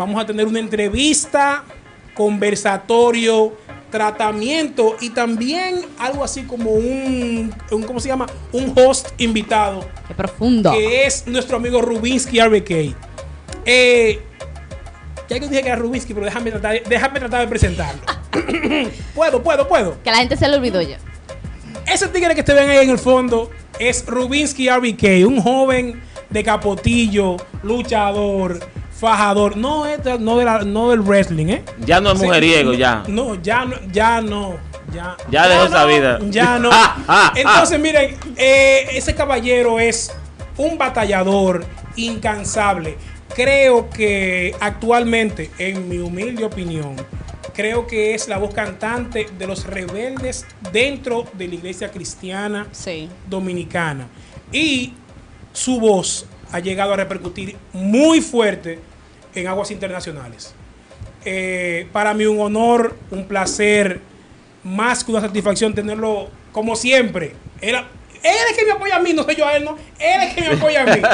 vamos a tener una entrevista, conversatorio, tratamiento y también algo así como un, un ¿cómo se llama? Un host invitado. Qué profundo. Que es nuestro amigo Rubinsky RBK. Eh, ya que dije que era Rubinsky, pero déjame tratar, de- déjame tratar de presentarlo. puedo, puedo, puedo. Que la gente se le olvidó ya. Ese tigre que te ven ahí en el fondo es Rubinsky RBK, un joven de capotillo, luchador, fajador. No, es de- no, de la- no del wrestling, ¿eh? Ya no es Sí, mujeriego, no, ya. No, ya no, ya no. Ya, Ya dejó esa no, vida. Ya no. Ah, ah, Entonces, ah. miren, eh, ese caballero es un batallador incansable. Creo que actualmente, en mi humilde opinión, creo que es la voz cantante de los rebeldes dentro de la iglesia cristiana Sí. dominicana. Y su voz ha llegado a repercutir muy fuerte en aguas internacionales. Eh, para mí un honor, un placer, más que una satisfacción tenerlo como siempre. Era, él es que me apoya a mí, no soy yo a él, no. Él es que me apoya a mí.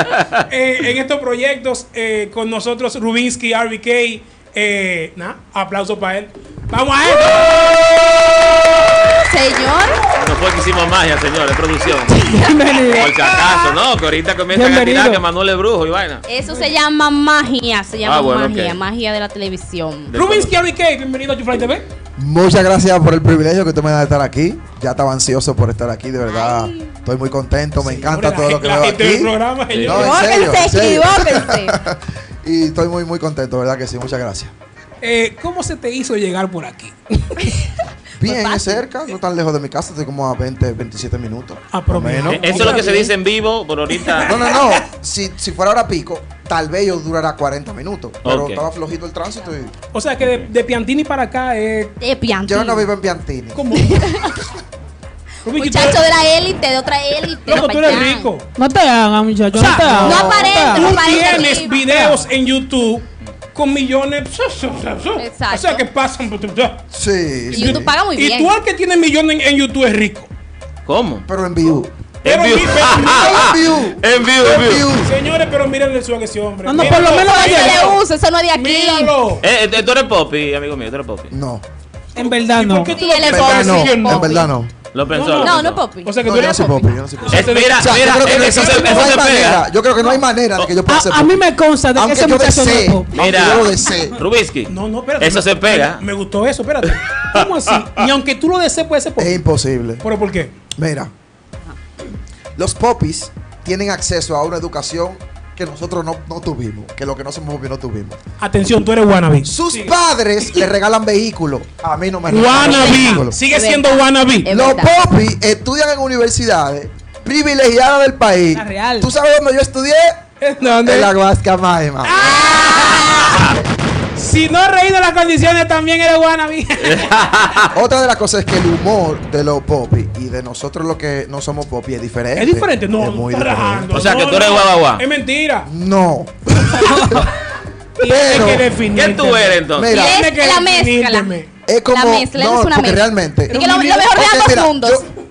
Eh, en estos proyectos, eh, con nosotros Rubinsky, RBK. Eh, nada, aplauso para él. ¡Vamos a esto! Señor, No fue que hicimos magia, señores, producción. Bienvenido. Por si acaso, no, que ahorita comienzan a tirar que Manuel es brujo y vaina. eso se llama magia. Se llama Ah, bueno, magia. Magia de la televisión. De- Rubinsky, RBK, bienvenido a Chufly TV. Muchas gracias por el privilegio que usted me da de estar aquí. Ya estaba ansioso por estar aquí, de verdad. Estoy muy contento, me encanta todo la- lo que la veo gente del aquí. programa, Sí. señores. No, en serio, en Equivóquense, serio. equivóquense. Y estoy muy, muy contento, ¿verdad que sí? Muchas gracias. Eh, ¿Cómo se te hizo llegar por aquí? Bien, fácil. es cerca, no tan lejos de mi casa, estoy como a 20, 27 minutos. Ah, más o pero menos. bien. Eh, Eso es lo que se dice en vivo, por ahorita. No, no, no. Si, si fuera ahora pico, tal vez yo durara 40 minutos. Pero estaba flojito el tránsito y. O sea que de, de Piantini para acá es De piantini. Yo no vivo en Piantini. tú Muchacho de la élite, de otra élite. Loco, tú eres rico. No te hagan, muchachos. O sea, no te hagan. no aparenta, Tú no aparenta tienes aquí. videos en YouTube con millones. Exacto. O sea que pasan. Sí. Y sí. YouTube paga muy Y bien. tú al que tiene millones en, en YouTube es rico. ¿Cómo? Pero en vivo. Pero En vivo. en vivo. En vivo. Señores, pero miren el suave que ese hombre. No, no, por lo menos míralo, le usa, eso no es de aquí. Míralo. Eh, eh, tú eres Poppy, amigo mío, tú eres Poppy. No. En verdad ¿Y no. por qué tú lo En verdad no. Lo pensó. No, lo No, pensó. no, Poppy. O sea que No, tú yo no eres soy popi. popi, yo no soy popi. Es- mira, O sea, yo mira, creo que no, eso, se, no eso hay se manera. pega. Yo creo que no hay manera de que yo pueda ser A, a mí me consta de que Aunque ese muchacho no es desee. pop. Aunque Mira, yo lo desee. Rubinsky. No, no, espérate. Eso me- se pega. Me, me gustó eso, espérate. ¿Cómo así? Y aunque tú lo desees, puede ser popi. Es imposible. ¿Pero por qué? Mira, los popis tienen acceso a una educación que nosotros no, no tuvimos, que lo que no somos popis no tuvimos. Atención, tú eres wannabe. Sus padres le regalan vehículos. A mí no me regalan Wannabe. Sigue siendo wannabe. Los popis estudian en universidades privilegiadas del país. La real. ¿Tú sabes dónde yo estudié? ¿En dónde? En la Guasca Maima. Si no has reído las condiciones, también eres wannabe. Otra de las cosas es que el humor de los popis y de nosotros los que no somos popis es diferente. Es diferente, no, Es muy diferente. rajando. O sea, que No, tú eres guau. Es mentira. No. Tienes Pero- que. ¿Quién tú eres entonces? Mira. Es Tienes que la mezcla. Es como. La mezcla, no, es una porque mezcla. realmente. Y que lo, lo mejor de ambos mundos. Yo,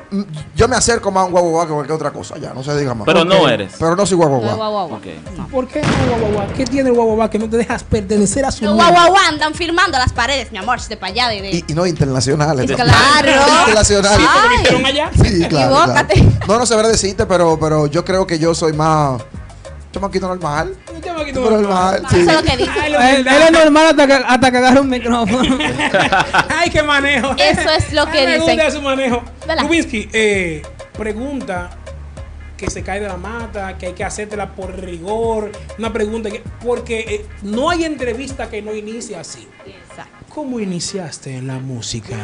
yo me acerco más a un guau que cualquier otra cosa, ya, no se diga más. Pero no eres. Pero no soy guau No. Ok. ¿Por qué no, guau? ¿Qué tiene el guau que no te dejas pertenecer a su Los guau andan firmando las paredes, mi amor, de para allá. De, de- Y, y no internacionales. Claro. Internacionales. ¿Te lo Ay. dijeron allá? Sí, claro, claro. No, no se verá decirte, pero, pero yo creo que yo soy más. Chamaquito normal. Un chamaquito normal. normal. Sí. Eso es lo que dice. Ay, lo Él, que- él es normal hasta que, hasta que agarra un micrófono. Ay, qué manejo. Eso es lo que Ay, me gusta su manejo. ¿Verdad? Rubinsky, eh, pregunta que se cae de la mata, que hay que hacértela por rigor. Una pregunta que. Porque eh, no hay entrevista que no inicie así. Exacto. ¿Cómo iniciaste en la música?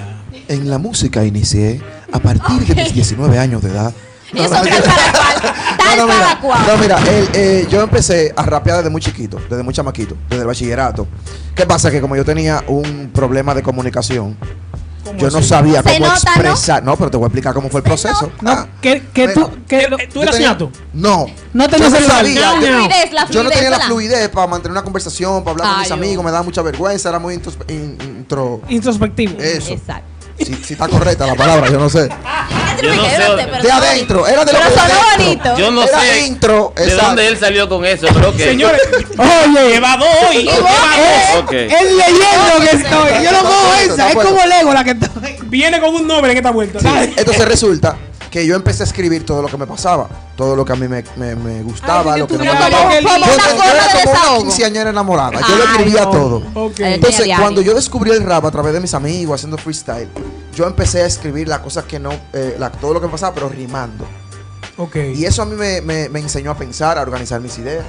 En la música inicié a partir de mis 19 años de edad. No, Eso no, tal para cual. Tal no, no, para mira, cual. no, mira, el, eh, yo empecé a rapear desde muy chiquito, desde muy chamaquito, desde el bachillerato. ¿Qué pasa? Que como yo tenía un problema de comunicación, ¿Cómo yo no sabía Se cómo expresar. ¿no? pero te voy a explicar cómo fue el proceso. No, Ah, que, que mira, tú, que lo- Eh, ¿Tú eras tenía- ñato? No. No tenías sabía. La yo- fluidez, la Yo no fluidez, tenía la fluidez para mantener una conversación, para hablar con mis amigos, me daba mucha vergüenza, era muy intros- in- intro. introspectivo. Eso. Exacto. Si, si está correcta la palabra, yo no sé. ¿Qué Yo no sé, De adentro, era de lo Pero que bonito. Yo no Era sé intro, de exacto. dónde él salió con eso, pero ok. Señores, Oye, lleva dos hoy. ¿Y vos? lleva dos. Ok. es leyendo que estoy. Yo no cojo esa. Es como Lego la que estoy. Viene con un nombre en esta vuelta. Entonces resulta que yo empecé a escribir todo lo que me pasaba, todo lo que a mí me, me- me gustaba, Ay, lo que no me gustaba. Yo, era como una quinceañera enamorada. Yo lo escribía no. todo. Entonces, cuando yo descubrí el rap a través de mis amigos haciendo freestyle, yo empecé a escribir las cosas que no, eh, la- todo lo que me pasaba, pero rimando. Ok. Y eso a mí me, me- me enseñó a pensar, a organizar mis ideas.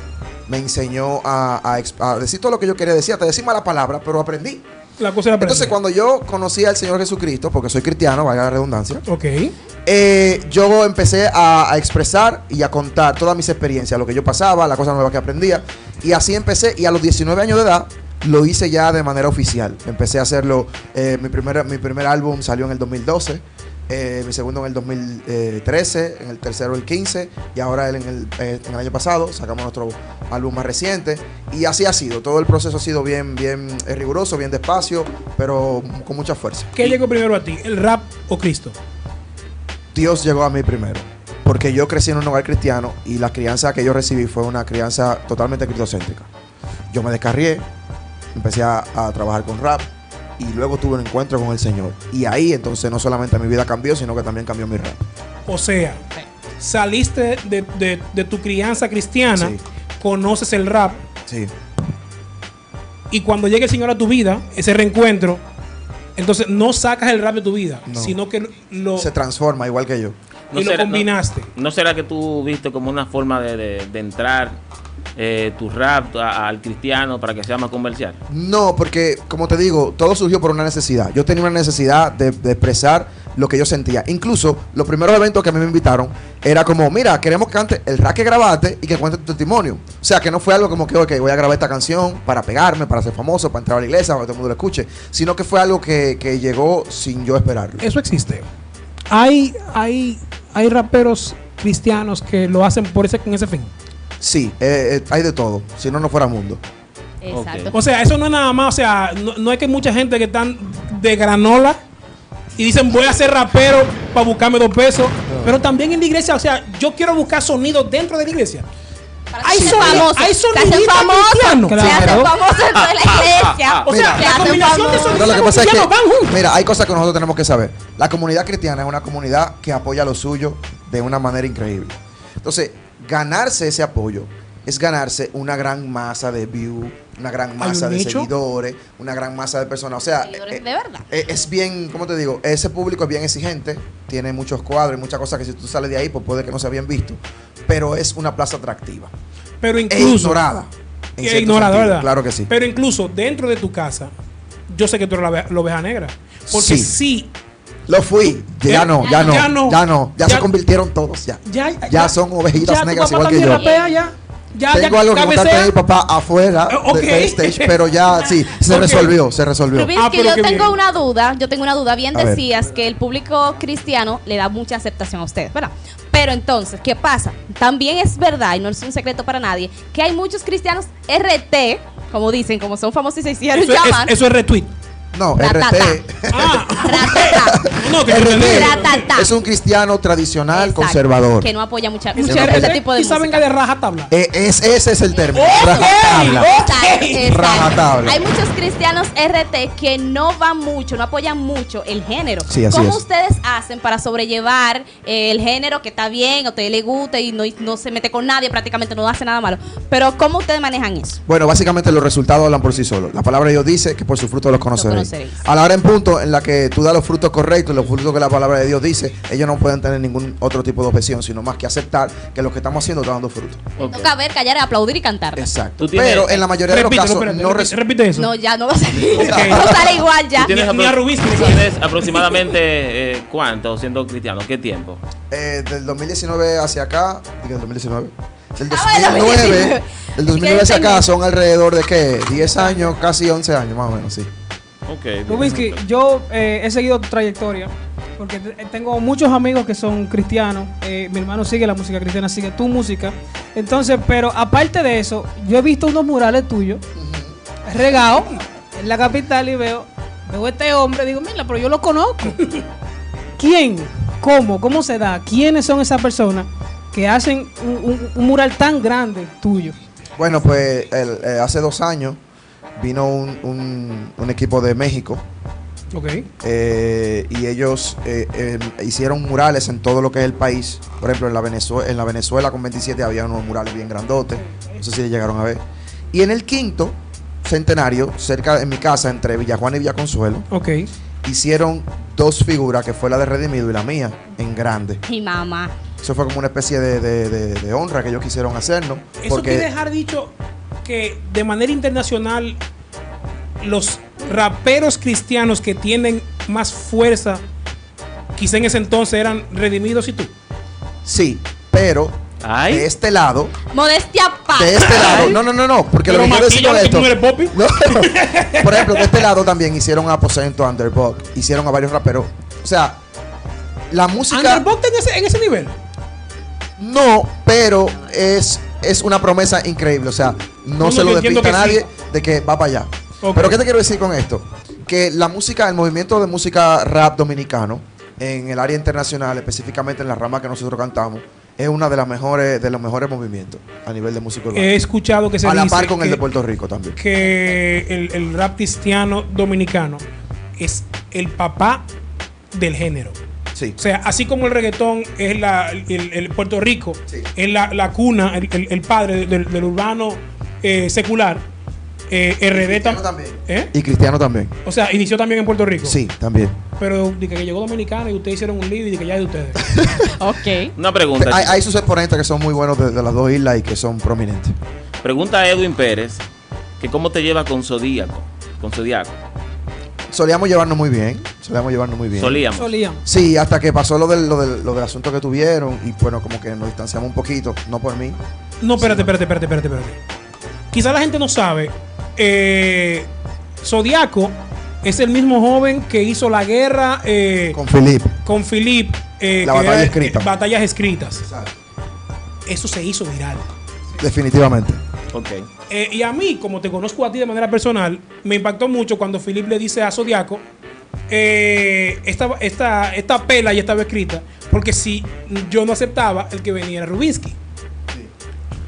Me enseñó a, a decir todo lo que yo quería decir, hasta decir mala palabra, pero aprendí. La cosa era Entonces, cuando yo conocí al Señor Jesucristo, porque soy cristiano, valga la redundancia, Ok. eh, yo empecé a, a expresar y a contar todas mis experiencias, lo que yo pasaba, las cosas nuevas que aprendía. Y así empecé, y a los 19 años de edad lo hice ya de manera oficial. Empecé a hacerlo, eh, mi, primer, mi primer álbum salió en el 2012, eh, mi segundo en el 2013, en el tercero el 15, y ahora en el, eh, en el año pasado sacamos nuestro álbum más reciente. Y así ha sido, todo el proceso ha sido bien, bien eh, riguroso, bien despacio, pero con mucha fuerza. ¿Qué llegó primero a ti? ¿El rap o Cristo? Dios llegó a mí primero. Porque yo crecí en un hogar cristiano y la crianza que yo recibí fue una crianza totalmente cristocéntrica. Yo me descarrié, empecé a, a trabajar con rap y luego tuve un encuentro con el Señor. Y ahí entonces no solamente mi vida cambió, sino que también cambió mi rap. O sea, saliste de, de- de tu crianza cristiana, Sí. conoces el rap Sí. y cuando llega el Señor a tu vida, ese reencuentro, entonces no sacas el rap de tu vida, No. sino que lo, Se transforma igual que yo. Y lo combinaste. No, será que tú viste como una forma de, de- de entrar eh, tu rap a- al cristiano para que sea más comercial? No, porque como te digo, todo surgió por una necesidad. Yo tenía una necesidad de, de expresar lo que yo sentía. Incluso los primeros eventos que a mí me invitaron era como, mira, queremos que cante el rap que grabaste y que cuente tu testimonio. O sea, que no fue algo como que, ok, voy a grabar esta canción para pegarme, para ser famoso, para entrar a la iglesia, para que todo el mundo lo escuche. Sino que fue algo que, que llegó sin yo esperarlo. Eso existe. Hay, hay, hay raperos cristianos que lo hacen por ese, con ese fin. Sí, eh, eh, hay de todo. Si no, no fuera mundo. Exacto. O sea, eso no es nada más, o sea, no, no es que mucha gente que están de granola y dicen voy a ser rapero para buscarme dos pesos, pero también en la iglesia, o sea, yo quiero buscar sonidos dentro de la iglesia. Hay famoso. hay soniditos famosos. cristianos. Se hacen famosos dentro de la iglesia. O sea, Mira. Se la combinación de Pero lo que pasa es que, cristianos van juntos. mira, hay cosas que nosotros tenemos que saber. La comunidad cristiana es una comunidad que apoya lo suyo de una manera increíble. Entonces, ganarse ese apoyo es ganarse una gran masa de views, una gran masa un de nicho? seguidores, una gran masa de personas. O sea, eh, de verdad. eh, es bien, ¿cómo te digo? Ese público es bien exigente, tiene muchos cuadros y muchas cosas que si tú sales de ahí, pues puede que no se habían visto. Pero es una plaza atractiva. Pero E incluso. ignorada. en Y cierto ignorado, sentido. ¿verdad? Claro que sí. Pero incluso dentro de tu casa, yo sé que tú eres la, oveja- la oveja negra. Porque Sí. sí, Lo fui. Ya ¿Eh? no, ya no, Ya no. ya no. Ya Ya- se convirtieron todos ya. ya, Ya son ovejitas negras igual que yo. rapea, ya. Ya, Tengo ya algo que de mi papá afuera Eh, ok. de- pero ya sí, se resolvió, se resolvió. Ah, yo tengo bien. una duda, yo tengo una duda. Bien A ver. decías que el público cristiano le da mucha aceptación a ustedes, ¿verdad? Pero entonces, ¿qué pasa? También es verdad, y no es un secreto para nadie, que hay muchos cristianos RT, como dicen, como son famosos y se hicieron Eso, es- llamar. eso es retweet. No, Ratata. RT. Ah, Ratata. no, que RT es un cristiano tradicional Exacto, conservador. Que no apoya mucha, Mucha mucho no ese tipo de y saben que música. de raja tabla. Eh, es, ese es el término. Ok, rajatabla. ok. Exacto, exacto. Rajatabla. Hay muchos cristianos RT que no van mucho, no apoyan mucho el género. Sí, así ¿Cómo es. ustedes hacen para sobrellevar eh, el género que está bien, a usted le gusta y no, no se mete con nadie, prácticamente no hace nada malo? Pero ¿cómo ustedes manejan eso? Bueno, básicamente los resultados hablan por sí solos. La palabra de Dios dice que por sus frutos los conoceréis. Conoceréis. A la hora en punto en la que tú das los frutos correctos, los frutos que la palabra de Dios dice, ellos no pueden tener ningún otro tipo de objeción, sino más que aceptar que lo que estamos haciendo está dando fruto. Ok. Toca ver, callar, aplaudir y cantar. Exacto. Pero en la mayoría de los casos espérate, no repite, repite eso. No, ya no va a salir. No sale igual ya. ¿Tú tienes, Ni- ni a apro- tienes aproximadamente eh, cuánto siendo cristiano? ¿Qué tiempo? Eh, del 2019 hacia acá, diga, del 2019. Del Ah, bueno, 2009, 2019. del 2009 Ya hacia acá son alrededor de qué? 10 años, casi 11 años, más o menos, sí. Ok. bien. Rubinsky, yo eh, he seguido tu trayectoria porque te- tengo muchos amigos que son cristianos. eh, mi hermano sigue la música cristiana, sigue tu música. Entonces, pero aparte de eso, yo he visto unos murales tuyos regados en la capital y veo veo a este hombre, digo, mira, pero yo lo conozco. ¿Quién? ¿Cómo? ¿Cómo se da? ¿Quiénes son esas personas que hacen un, un- un mural tan grande tuyo? Bueno, pues el- eh, hace dos años vino un, un- un equipo de México Ok. eh, y ellos eh, eh, hicieron murales en todo lo que es el país. Por ejemplo, en la, Venezuela, en la Venezuela con 27 había unos murales bien grandotes. No sé si llegaron a ver. Y en el quinto centenario, cerca de mi casa, entre Villajuana y Villaconsuelo, Ok. hicieron dos figuras, que fue la de Redimido y la mía, en grande. Y mamá. Eso fue como una especie de, de- de- de honra que ellos quisieron hacernos. Eso porque quiere dejar dicho que de manera internacional los raperos cristianos que tienen más fuerza, quizá en ese entonces eran redimidos y tú. Sí, pero Ay. de este lado, Modestia aparte. de este lado, no, no, no, no, porque Pero lo que quiero decir con esto, ¿tú no? No, por ejemplo, de este lado también hicieron a Aposento, Underbug, hicieron a varios raperos. O sea, la música Underbug en ese, en ese nivel. no, pero es, es una promesa increíble. O sea, no, se lo despista a nadie de que va para allá. Pero ¿qué te quiero decir con esto? Que la música, el movimiento de música rap dominicano, en el área internacional, específicamente en la rama que nosotros cantamos, es una de las mejores, de los mejores movimientos a nivel de música urbana. He escuchado que se a la dice par con el de Puerto Rico también. que el, el rap cristiano dominicano es el papá del género. Sí. O sea, así como el reggaetón es la, el, el Puerto Rico, Sí. es la, la cuna, el, el- el padre del, del urbano eh, secular, eh, RD tam- también. ¿Eh? Y Cristiano también. O sea, inició también en Puerto Rico. Sí, también. Pero de que llegó dominicano y ustedes hicieron un lío y de que ya es de ustedes. Ok. Una pregunta. Hay, hay sus exponentes que son muy buenos de, de las dos islas y que son prominentes. Pregunta a Edwin Pérez que cómo te lleva con Zodíaco. Con Zodíaco. Solíamos llevarnos muy bien. Solíamos llevarnos muy bien. Solíamos. Solían. Sí, hasta que pasó lo del, lo, del, lo del asunto que tuvieron y bueno, como que nos distanciamos un poquito, no por mí. No, espérate, espérate, espérate, espérate, espérate. Quizá la gente no sabe. Eh, Zodiaco es el mismo joven que hizo la guerra eh, Con Philip. con Philip. eh, La batalla era, escrita. eh, batallas escritas. Eso se hizo viral. Definitivamente. Ok. Eh, y a mí, como te conozco a ti de manera personal, me impactó mucho cuando Philip le dice a Zodiaco, eh, esta, esta, esta pela ya estaba escrita, porque si yo no aceptaba, el que venía era Rubinsky.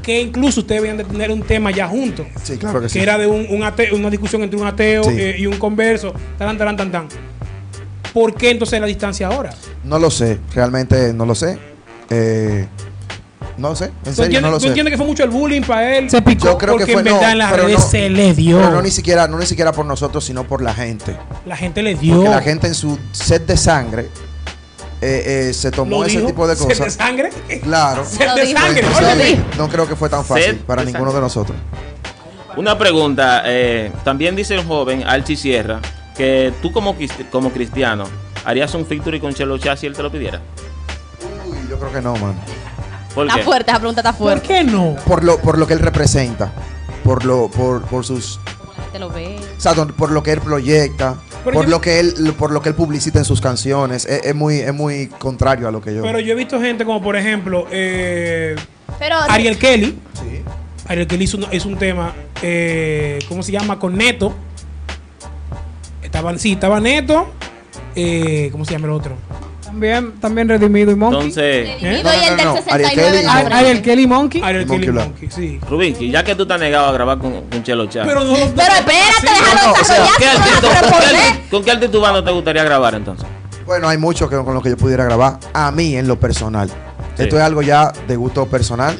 Que incluso ustedes debían de tener un tema ya juntos. Sí, claro que que sí. era de un, un ateo- una discusión entre un ateo Sí. eh, y un converso, tan, tan, tan, tan. ¿Por qué entonces la distancia ahora? No lo sé, realmente no lo sé. Eh, no sé, en ¿Tú serio entiendes, no lo tú sé. entiendes que fue mucho el bullying para él? Se picó. Yo creo porque que fue en verdad no, en las pero redes no- se le dio. Pero no ni siquiera, no ni siquiera por nosotros, sino por la gente. La gente le dio. Porque la gente en su set de sangre eh, eh, se tomó ¿Lo ese dijo? tipo de ¿Sed de cosas. sangre? Claro. Sed de sangre. Dijo. No creo que fue tan fácil Sed para de ninguno sangre. de nosotros. Una pregunta. eh, también dice el joven Alchi Sierra que tú como, como cristiano harías un featuring con Chelo Chá si él te lo pidiera. Uy, yo creo que no, mano. ¿Por Está qué? fuerte, esa pregunta está ¿Por fuerte. qué no? Por lo, por lo que él representa. Por lo, por, por sus Te lo ve. O sea, por lo que él proyecta, Pero por yo- lo que él, por lo que él publicita en sus canciones, es, es muy, es muy contrario a lo que yo. Pero yo he visto gente como, por ejemplo, eh, Pero. Ariel Kelly. Sí. Ariel Kelly hizo, un- hizo un tema, eh, ¿cómo se llama? Con Neto. Estaban, sí, estaba Neto. eh, ¿Cómo se llama el otro? También, también Redimido y Monkey. Entonces, Redimido No, no, y el no, del no. 69 Ariel Kelly y- frente. Ariel Kelly Monkey. Ariel Y Kelly Monkey. Monkey, sí. Rubinski, ya que tú estás negado a grabar con, con Chelo Chá. Pero, no, Pero espérate, déjalo no, o sea, desarrollar. ¿Qué su artista- tema, pero con, ¿por qué, artista urbano te gustaría grabar entonces? Bueno, hay mucho que, con lo que yo pudiera grabar. A mí, en lo personal. Sí. Esto es algo ya de gusto personal.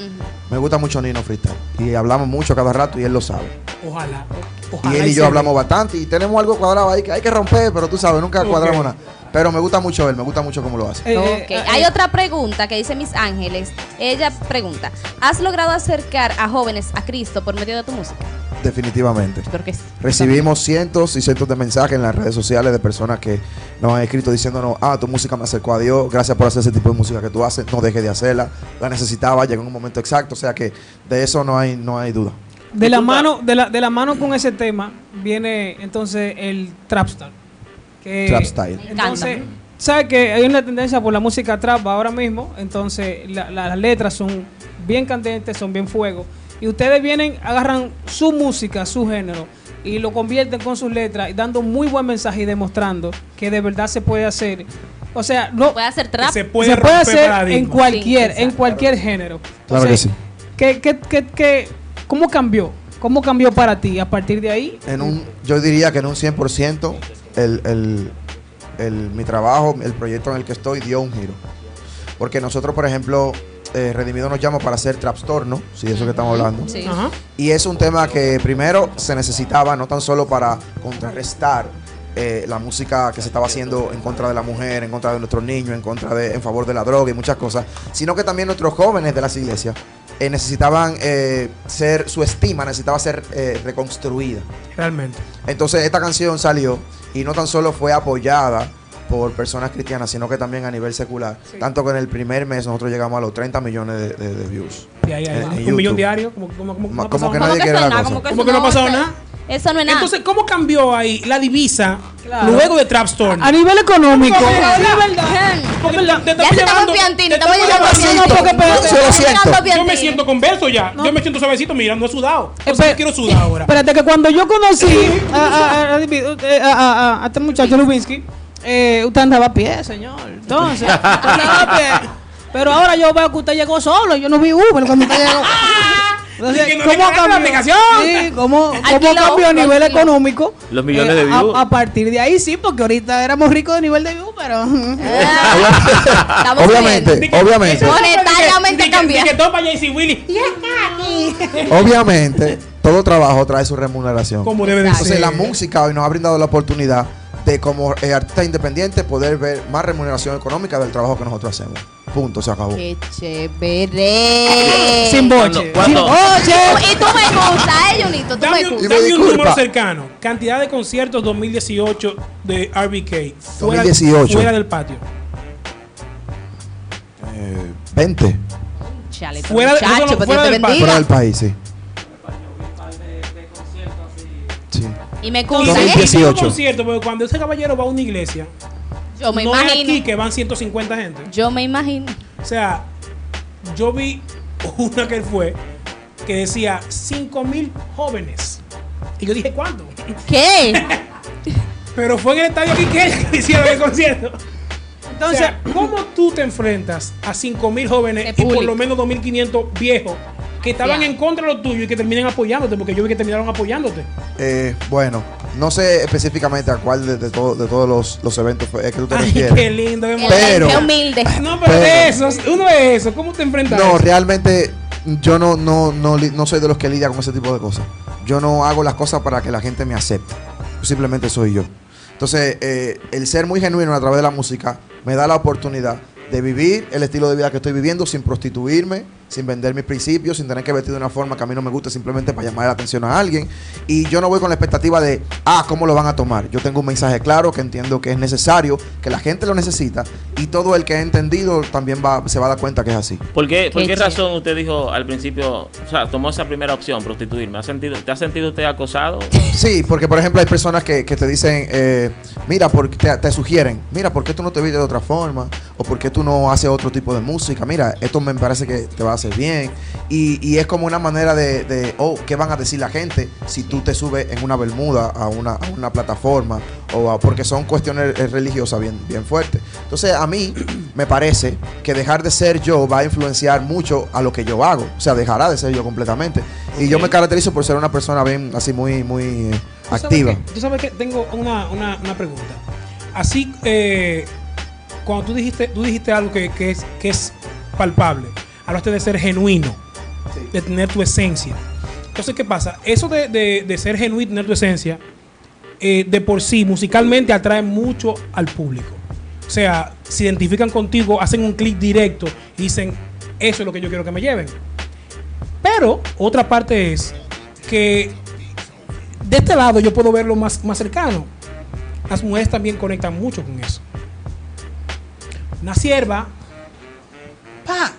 Me gusta mucho Nino Freestyle. Y hablamos mucho cada rato y él lo sabe. Ojalá. Y ojalá él y yo hablamos bastante. Y tenemos algo cuadrado ahí que hay que romper, pero tú sabes, nunca cuadramos nada. Pero me gusta mucho él, me gusta mucho cómo lo hace. Eh, Ok, eh, Hay eh, otra pregunta que dice Miss Ángeles. Ella pregunta: ¿Has logrado acercar a jóvenes a Cristo por medio de tu música? Definitivamente. Creo que sí. Recibimos cientos y cientos de mensajes en las redes sociales de personas que nos han escrito diciéndonos, ah, tu música me acercó a Dios, gracias por hacer ese tipo de música que tú haces, no dejes de hacerla, la necesitaba, llegó en un momento exacto, o sea que de eso no hay, no hay duda. De la, mano, de, la, de la mano con ese tema viene entonces el Trapstar. Que Trap style. Entonces. ¿sabes que hay una tendencia por la música trap ahora mismo? Entonces, la- la- las letras son bien candentes, son bien fuego. Y ustedes vienen, agarran su música, su género, y lo convierten con sus letras, dando muy buen mensaje y demostrando que de verdad se puede hacer. O sea, no Puede hacer trap. Se puede, se puede romper hacer en cualquier, Sí, en cualquier género. Claro que sí. ¿qué, qué, qué, qué- cómo cambió? ¿Cómo cambió para ti a partir de ahí? En un, yo diría que en un 100% el, el, el- mi trabajo, el proyecto en el que estoy dio un giro. Porque nosotros, por ejemplo, eh, Redimido nos llama para hacer Trap Store, ¿no? Si de eso que estamos hablando. Sí. Ajá. Y es un tema que primero se necesitaba no tan solo para contrarrestar eh, la música que se estaba haciendo en contra de la mujer, en contra de nuestros niños, en contra de, en favor de la droga y muchas cosas, sino que también nuestros jóvenes de las iglesias eh, necesitaban eh, ser, su estima necesitaba ser eh, reconstruida. Realmente. Entonces esta canción salió y no tan solo fue apoyada por personas cristianas, sino que también a nivel secular. Tanto que en el primer mes nosotros llegamos a los 30 millones de, de- de views. De ahí, ahí, En- en un YouTube. millón diario. Como, que nadie quiere la cosa. como que ¿Cómo eso que no ha pasado nada? Eso no es nada. Entonces, ¿cómo cambió ahí la divisa Claro. luego de Trap Store? A nivel económico. Ya estamos se estamos te estamos llegando. Yo me siento converso ya. Yo me siento suavecito, mira, no he sudado. Entonces, Espe- yo quiero sudar ahora. Espérate, que cuando yo conocí a, a- a- a- a- a este muchacho Lubinsky, eh, usted andaba a pie, señor. Entonces, usted andaba a pie. Pero ahora yo veo que usted llegó solo. Yo no vi Uber cuando usted llegó. Entonces, Y que no ¿cómo descargue la cambió? aplicación. Sí, ¿cómo, cómo cambió a nivel económico? Eh, Los millones de a- views. A, partir de ahí sí, porque ahorita éramos ricos de nivel de view, pero... Obviamente, bien. obviamente, Monetariamente que- Willy. obviamente, todo trabajo trae su remuneración. Como debe de Exacto. ser. Entonces la música hoy nos ha brindado la oportunidad de como eh, artista independiente poder ver más remuneración económica del trabajo que nosotros hacemos. Punto, se acabó. Qué chévere. Sin boche. Sin boche. Y tú me gusta, eh, Junito, tú Dame, me dame un número cercano. Cantidad de conciertos 2018 de RBK. Fuera, 2018. fuera del patio. Eh, 20 Chale, Fuera de- eso muchacho, no- pues fuera del patio. bendiga. fuera del país, sí. Sí. Y me consta, digo ¿eh? 2018. concierto, porque cuando ese caballero va a una iglesia, Yo me no es aquí imagino. que van 150 gente. Yo me imagino. O sea, yo vi una que él fue que decía 5 mil jóvenes. Y yo dije, ¿cuándo? ¿Qué? Pero fue en el estadio aquí que hicieron el concierto. Entonces, o sea, ¿cómo tú te enfrentas a 5 mil jóvenes y por lo menos 2.500 viejos que estaban en contra de lo tuyo y que terminan apoyándote? Porque yo vi que terminaron apoyándote. Eh, bueno, no sé específicamente a cuál de, de todo- de todos los, los eventos fue, es que tú te Ay, refieres. qué lindo. qué Pero- Qué humilde. No, pero Pero- de eso, uno es eso. ¿Cómo te enfrentas a No, eso? realmente yo no, no, no, no soy de los que lidia con ese tipo de cosas. Yo no hago las cosas para que la gente me acepte. Yo simplemente soy yo. Entonces, eh, el ser muy genuino a través de la música me da la oportunidad de vivir el estilo de vida que estoy viviendo sin prostituirme, sin vender mis principios, sin tener que vestir de una forma que a mí no me gusta simplemente para llamar la atención a alguien. Y yo no voy con la expectativa de, ah, ¿cómo lo van a tomar? Yo tengo un mensaje claro que entiendo que es necesario, que la gente lo necesita y todo el que ha entendido también va, se va a dar cuenta que es así. ¿Por qué, por Qué chévere. razón usted dijo al principio, o sea, tomó esa primera opción, prostituirme? ¿Ha sentido, ¿Te ha sentido usted acosado? Sí, porque por ejemplo hay personas que, que te dicen, eh, mira, porque te, te sugieren, mira, ¿por qué tú no te vistes de otra forma? ¿O por qué tú no haces otro tipo de música? Mira, esto me parece que te va a hacer bien. Y, y es como una manera de, de, oh, ¿qué van a decir la gente si tú te subes en una bermuda a una, a una plataforma? O a- porque son cuestiones eh, religiosas bien, bien fuertes. Entonces a mí me parece que dejar de ser yo va a influenciar mucho a lo que yo hago. O sea, dejará de ser yo completamente. Y yo me caracterizo por ser una persona bien, así muy, muy eh, ¿Tú sabes activa. que- Tú sabes que tengo una, una, una pregunta. Así, eh, cuando tú dijiste, tú dijiste algo que, que es, que es palpable, hablaste de ser genuino, de tener tu esencia. Entonces, ¿qué pasa? Eso de, de- de ser genuino y tener tu esencia, eh, de por sí, musicalmente atrae mucho al público. O sea, se identifican contigo, hacen un clic directo y dicen, eso es lo que yo quiero que me lleven. Pero otra parte es que de este lado yo puedo verlo más, más cercano. Las mujeres también conectan mucho con eso. Una sierva, pa,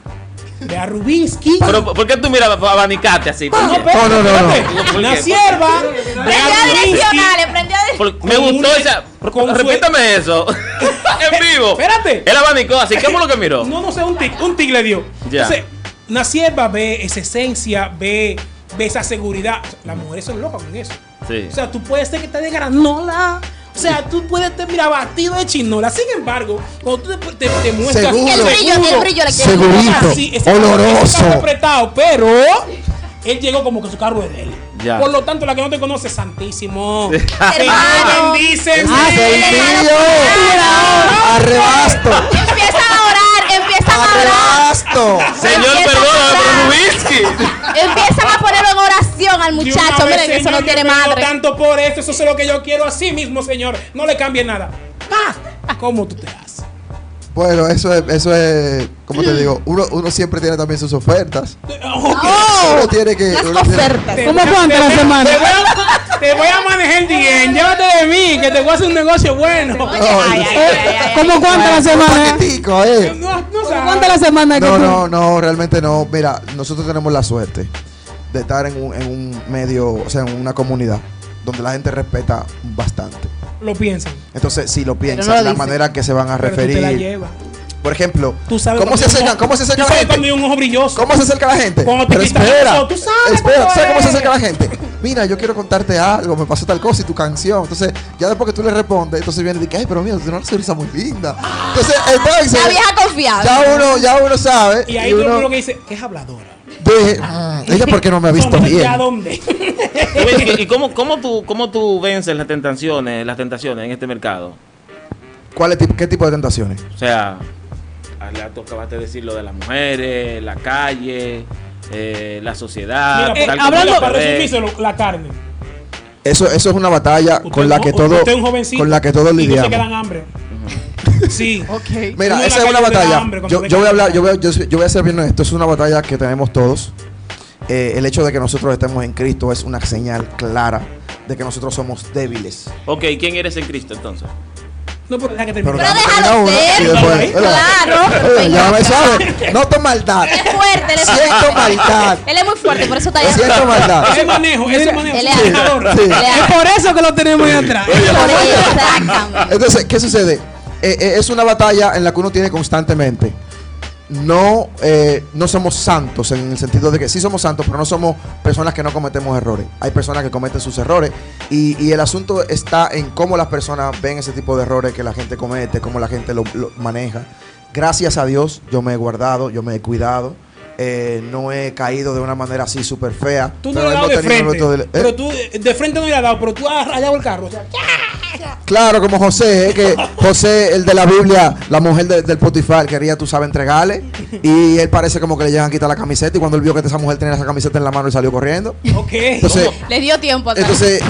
de a Rubinsky. Pero, ¿por qué tú miras para abanicarte así? ¿Por No, qué? No, no, no, no. espérate. ¿Por Una qué? sierva de Prendió a Rubinsky. Por- me con gustó esa. con su- repítame eso. en vivo. Espérate. Él abanicó así. ¿Cómo lo que miró? No, no sé, un tic, un tic le dio. Ya. Entonces, una sierva ve esa esencia, ve, ve esa seguridad. Las mujeres son locas con eso. Sí. O sea, tú puedes ser que te de granola. O sea, tú puedes estar, mira, batido de chinola. Sin embargo, cuando tú te, te, te muestras Seguro. El brillo, el brillo le Segurito. así, ese carro- Oloroso. ese carro apretado, pero él llegó como que su carro es de él. Ya. Por lo tanto, la que no te conoce, santísimo. Hermano. Bendícese. ¡Ah! ¡Arrebasto! Empiezan a orar, empiezan a orar. ¡Arrebasto! Señor, Empieza perdona, a pero orar. Oración al muchacho. vez, Miren que eso no Señor, tiene madre. tanto por esto, eso es lo que yo quiero así mismo, Señor. No le cambie nada. ¡Ah! ¿Cómo tú te haces? Bueno, eso es, eso es, como te digo, uno, uno siempre tiene también sus ofertas. Ok. Uno tiene que. Las uno tiene- ofertas. Te ¿Cómo cuánto te la voy a- semana? Te voy, a, te voy a manejar bien. Llévate de mí, que te voy a hacer un negocio bueno. Ay, ay, ay, ay, ay. ¿Cómo cuánta la semana? eh. No, no ¿Cómo cuánta la semana que No, no, no, realmente no. Mira, nosotros tenemos la suerte de estar en un, en un medio, o sea, en una comunidad donde la gente respeta bastante. Lo piensan. Entonces, si lo piensan, no lo la dicen. manera que se van a Pero tú te la referir. llevas. Por ejemplo, Tú sabes ¿cómo se acerca, ojo- cómo se acerca tú la sabes gente? hay un ojo brilloso. ¿Cómo se acerca la gente? Cuando te Pero espera, eso, tú sabes espera, cómo ¿tú sabes cómo se acerca la gente? Mira, yo quiero contarte algo, me pasó tal cosa y tu canción. Entonces, ya después que tú le respondes, entonces viene y dice, ay, pero mira, tú tienes una sonrisa muy linda. Entonces, entonces, La vieja confiada. ya uno, ya uno sabe. Y ahí y todo el uno mundo que dice, que es habladora. Dije, "Mm, ella porque no me ha visto bien. ¿Ya dónde? ¿Y cómo, cómo, tú, cómo tú vences las tentaciones, las tentaciones en este mercado? ¿Cuál ¿Qué tipo de tentaciones? O sea, tú acabaste de decir lo de las mujeres, la calle, eh, la sociedad. Mira, tal como hablando para resumírselo, la carne. Eso, eso es una batalla con la que todo, con la que todos y no se lidiamos. quedan hambre. Sí. Mira, Uno en esa la es una batalla. hambre Yo, voy a hablar, yo voy, a- yo, yo voy a ser bien honesto. Es una batalla que tenemos todos. Eh, el hecho de que nosotros estemos en Cristo es una señal clara de que nosotros somos débiles. Ok, ¿quién eres en Cristo entonces? No, pero deja que Pero termine. Pero déjame déjalo ser. Claro. Ya me sabe. Noto maldad. Él es fuerte, él es Siento fuerte. maldad. Él es muy fuerte, por eso está allá. Siento maldad. Ese manejo, ese manejo. Él es. Sí. Él es- Es por eso que lo tenemos ahí atrás. Por eso, exactamente. Entonces, ¿qué sucede? Eh, eh, es una batalla en la que uno tiene constantemente. No, eh, no somos santos en el sentido de que sí somos santos, pero no somos personas que no cometemos errores. Hay personas que cometen sus errores y, el asunto está en cómo las personas ven ese tipo de errores que la gente comete, cómo la gente lo, lo maneja. Gracias a Dios yo me he guardado, yo me he cuidado. Eh, no he caído de una manera así súper fea. Tú no pero le has dado de frente. nuestro- eh, Pero tú eh, de frente no le has dado, pero tú has rayado el carro. O sea, Claro, como José, eh, que José, el de la Biblia, la mujer de- del Potifar, quería, tú sabes, entregarle. Y él parece como que le llegan a quitar la camiseta. Y cuando él vio que esa mujer tenía esa camiseta en la mano, él salió corriendo. ok. Entonces, Le dio tiempo a entonces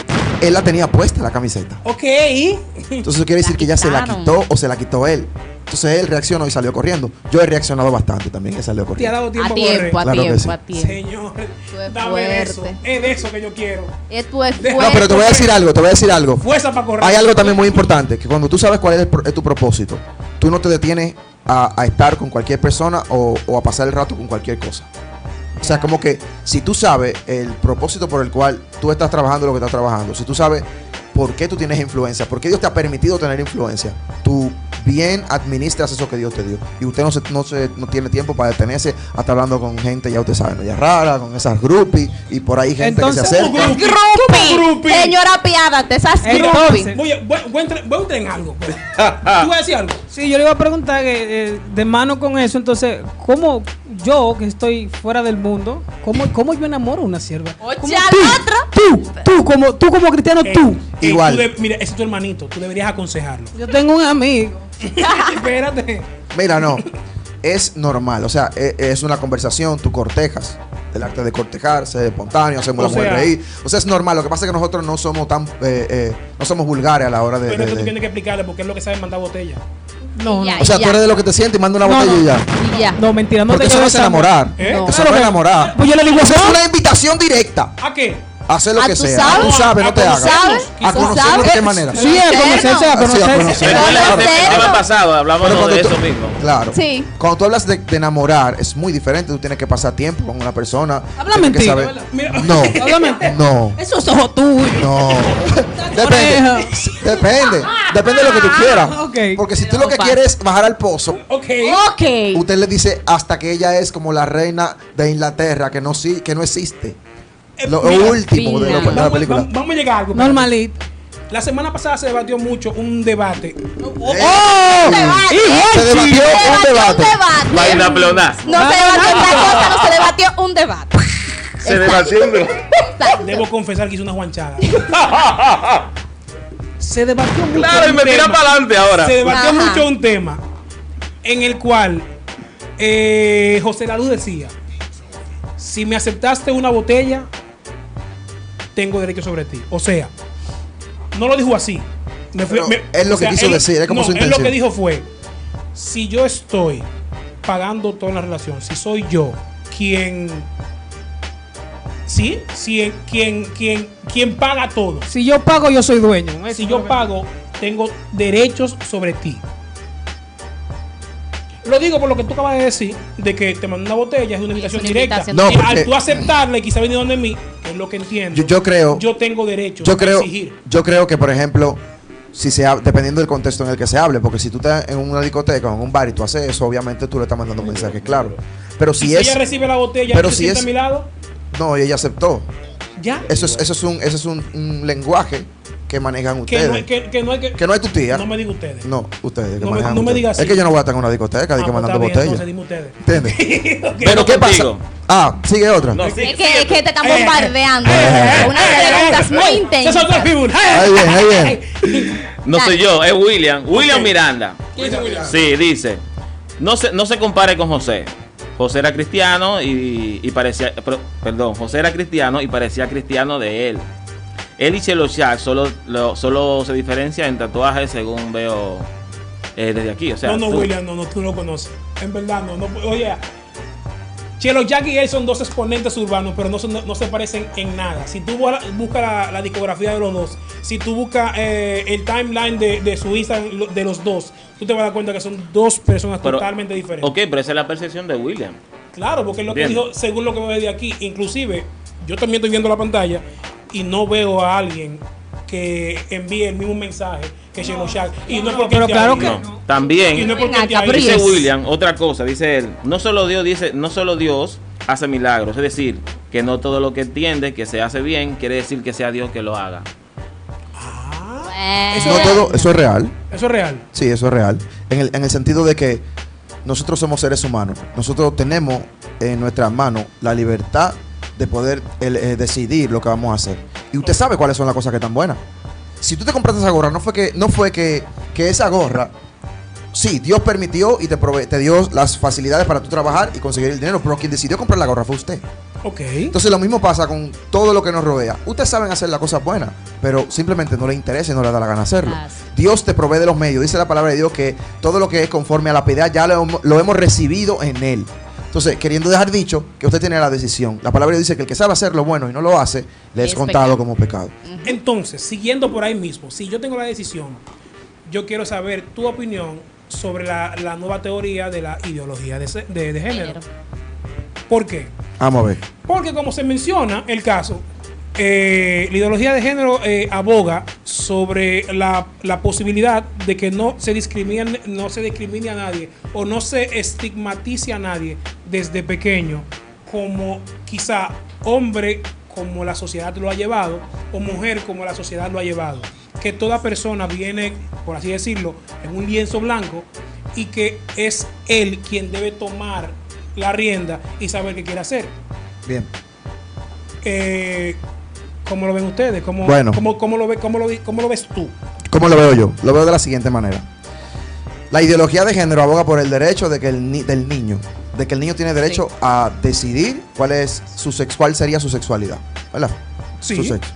él la tenía puesta, la camiseta. ok. Entonces eso quiere decir que ya se la quitó o se la quitó él. Entonces él reaccionó y salió corriendo. Yo he reaccionado bastante también y salió Te ha corriendo. dado tiempo A tiempo, a Claro tiempo, sí. a tiempo. Señor, es dame eso. fuerte. Es de eso que yo quiero. Es No, No, fuerte. pero te voy a decir algo, te voy a decir algo. Fuerza para correr. Hay algo también muy importante, que cuando tú sabes cuál es, el pro- es tu propósito, tú no te detienes a, a estar con cualquier persona o, o a pasar el rato con cualquier cosa. O sea, como que si tú sabes el propósito por el cual tú estás trabajando lo que estás trabajando, si tú sabes por qué tú tienes influencia, por qué Dios te ha permitido tener influencia, tú bien administras eso que Dios te dio. Y usted no, se, no, se, no tiene tiempo para detenerse a estar hablando con gente, ya usted sabe, media rara, con esas groupies, y por ahí gente Entonces, que se acerca. ¿cómo Groupie. Groupie. Señora, piádate, esas Entonces- groupie. Voy a, voy, voy a entrar, en algo. pues. ¿Tú vas a decir algo? Sí, yo le iba a preguntar que, eh, de mano con eso, entonces, ¿cómo yo, que estoy fuera del mundo, cómo, cómo yo enamoro a una sierva? Oye, ¿Cómo al tú, otro. Tú, tú, como, tú como cristiano, Eh, tú. eh, Igual. tú de- mira, ese es tu hermanito. Tú deberías aconsejarlo. Yo tengo un amigo. Espérate. Mira, no. Es normal, o sea, e- es, una conversación, tú cortejas. El arte de cortejar, ser espontáneo, hacemos O la mujer sea- reír. O sea, es normal. Lo que pasa es que nosotros no somos tan. eh, eh, no somos vulgares a la hora de. Pero de- es que tú de- tienes que explicarle porque es lo que sabe mandar botella. No, Ya, no. o sea, ya. tú eres de lo que te sientes y manda una No, botella no. y ya. Y ya. No, mentira, no Porque te eso no es enamorar. ¿Eh? No. Eso no es enamorar. Pues yo le digo, Eso es una invitación directa. ¿A qué? Hacer lo Ah, que ¿tú sea. sabes? Tú sabes, no te ¿A hagas. A ¿Tú conocernos de qué manera. Sí, a conocerse, a Sí, a conocerse. El, tema pasado hablamos de tú- eso mismo. Claro. Sí. Cuando tú hablas de, de enamorar, es muy diferente. Tú tienes que pasar tiempo con una persona. Habla mentira. No. No. Eso es ojo tuyo. No. Depende. Depende. Depende de lo que tú quieras. Ok. Porque si tú lo que quieres es bajar al pozo, Ok. Ok. usted le dice hasta que ella es como la reina de Inglaterra, que no, sí, que no existe. Lo mira, último de, lo- de la Vamos, película. vamos- vamos a llegar a algo. Normalito. La semana pasada se debatió mucho un debate. Eh, debate. Se debatió un debate. Vaina pleonás. No se debatió otra cosa, no se debatió un debate. Se debatió un Debo confesar que hice una guanchada. se debatió mucho. Claro, y un me tira tema. para adelante ahora. Se debatió Ajá. mucho un tema en el cual eh, José Lalu decía: Si me aceptaste una botella, tengo derecho sobre ti. O sea, no lo dijo así. Me fui- Pero me- es lo que quiso él- decir, es como su Él lo que dijo fue: Si yo estoy pagando toda la relación, si soy yo quien. Sí, sí, quien, quien, quien paga todo. Si yo pago, yo soy dueño. Eso Si yo pago, tengo derechos sobre ti. Lo digo por lo que tú acabas de decir, de que te mandó una botella, es una invitación una directa. invitación No, porque- al tú aceptarla y quizá venir donde mí, que es lo que entiendo. Yo, yo creo, yo tengo derechos yo a creo, exigir. yo creo que por ejemplo, si se hab- dependiendo del contexto en el que se hable, porque si tú estás en una discoteca o en un bar y tú haces eso, obviamente tú le estás mandando un mensaje claro. Pero si si es, ella recibe la botella pero si es- a mi lado, no, y ella aceptó. Ya. Eso es, eso es un, eso es un, un lenguaje que manejan que, ustedes. no, hay- que, que no hay que. Que no es tu tía. No me diga ustedes. No, ustedes. que No me- no me ustedes. digas Es que yo no voy a estar en una discoteca Ah, de que pues mandando bien, botellas. entonces dime ustedes. ¿Entiendes? Ok. Pero ¿qué contigo. pasa? Ah, sigue otra. No, Es sí, que, es que te están Eh, eh, bombardeando. eh, Unas eh, preguntas eh, muy eh, Esa intensas. es otra figura. Ahí bien, ahí bien. No soy yo, es William. William. Miranda. ¿Quién dice William? Sí, dice. No se, no se compare con José. José era cristiano y, y parecía. perdón, José era cristiano y parecía cristiano de él. Él y Chelo Shack solo, lo- solo se diferencia en tatuajes según veo eh, desde aquí. O sea, no, no, tú- William, no, no, tú no conoces. En verdad, no. no oye, Chelo Jack y él son dos exponentes urbanos, pero no, son- no, no se parecen en nada. Si tú buscas busca la, la discografía de los dos, si tú buscas eh, el timeline de, de su Instagram de los dos, tú te vas a dar cuenta que son dos personas pero- totalmente diferentes. Ok, pero esa es la percepción de William. Claro, porque es lo que dijo, según lo que veo de aquí, inclusive yo también estoy viendo la pantalla y no veo a alguien que envíe el mismo mensaje que Chelo Shack. Y no porque pero claro ahí. que No. También. Y no porque. Dice. William, otra cosa, dice él, no solo Dios dice, no solo Dios hace milagros, es decir, que no todo lo que entiende que se hace bien quiere decir que sea Dios que lo haga. Ah, Eso No es todo, eso es real. Eso es real. Sí, eso es real. En el, en el sentido de que nosotros somos seres humanos. Nosotros tenemos en nuestras manos la libertad de poder el- eh, decidir lo que vamos a hacer. Y usted sabe cuáles son las cosas que están buenas. Si tú te compraste esa gorra, no fue que, no fue que, que esa gorra, sí, Dios permitió y te, prove- te dio las facilidades para tú trabajar y conseguir el dinero, pero quien decidió comprar la gorra fue usted. Ok. Entonces lo mismo pasa con todo lo que nos rodea. Ustedes saben hacer las cosas buenas, pero simplemente no les interesa y no les da la gana hacerlo. Ah, sí. Dios te provee de los medios. Dice la palabra de Dios que todo lo que es conforme a la piedad ya lo, hemos- lo hemos recibido en Él. Entonces, queriendo dejar dicho que usted tiene la decisión. La palabra dice que el que sabe hacer lo bueno y no lo hace, le es, Es contado pecado. como pecado. Entonces, siguiendo por ahí mismo, si yo tengo la decisión, yo quiero saber tu opinión sobre la, la nueva teoría de la ideología de, de-. Género. ¿Por qué? Vamos a ver. Porque como se menciona el caso, eh, la ideología de género eh, aboga sobre la, la posibilidad de que no se, discrimine, no se discrimine a nadie o no se estigmatice a nadie desde pequeño como quizá hombre como la sociedad lo ha llevado o mujer como la sociedad lo ha llevado. Que toda persona viene, por así decirlo, en un lienzo blanco y que es él quien debe tomar la rienda y saber qué quiere hacer. Bien. Eh, ¿Cómo lo ven ustedes? ¿Cómo, Bueno. cómo, cómo lo ve, cómo, lo, vi- cómo lo ves tú? ¿Cómo lo veo yo? Lo veo de la siguiente manera. La ideología de género aboga por el derecho de que el ni- del niño, de que el niño tiene derecho a decidir cuál es su sex, cuál sería su sexualidad, ¿verdad? Sí. Su sexo.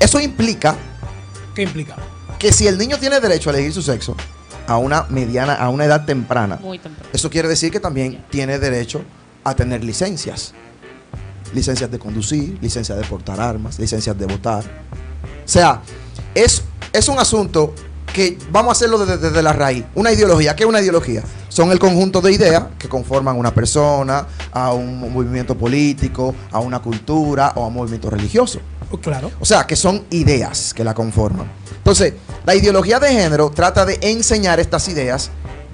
Eso implica ¿Qué implica? que si el niño tiene derecho a elegir su sexo a una mediana, a una edad temprana, Muy temprano. eso quiere decir que también tiene derecho a tener licencias. Licencias de conducir, licencias de portar armas, licencias de votar. O sea, es, es un asunto que vamos a hacerlo desde, desde la raíz. Una ideología. ¿Qué es una ideología? Son el conjunto de ideas que conforman una persona, a un movimiento político, a una cultura o a un movimiento religioso. Oh, claro. O sea, que son ideas que la conforman. Entonces, la ideología de género trata de enseñar estas ideas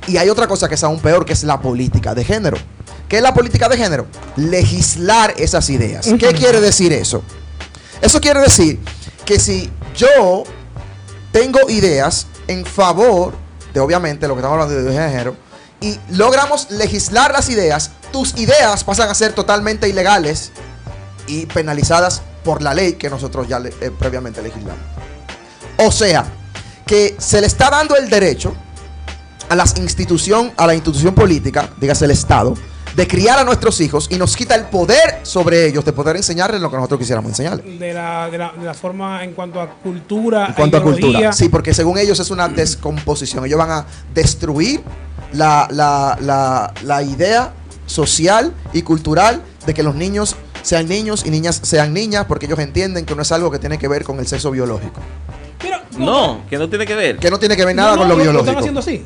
y hay otra cosa que es aún peor, que es la política de género, ¿Qué es la política de género? Legislar esas ideas. ¿Qué quiere decir eso? Eso quiere decir que si yo tengo ideas en favor de, obviamente, lo que estamos hablando de género, y logramos legislar las ideas, tus ideas pasan a ser totalmente ilegales y penalizadas por la ley que nosotros ya le- eh, previamente legislamos. O sea, que se le está dando el derecho a las institución, a la institución política, dígase el Estado, de criar a nuestros hijos y nos quita el poder sobre ellos de poder enseñarles lo que nosotros quisiéramos enseñarles. De la, de, la, de la forma en cuanto a cultura, En cuanto a ideología. cultura. Sí, porque según ellos es una descomposición. Ellos van a destruir la, la- la- la idea social y cultural de que los niños sean niños y niñas sean niñas, porque ellos entienden que no es algo que tiene que ver con el sexo biológico. No, que no tiene que ver. Que no tiene que ver nada no, con lo biológico. están haciendo así.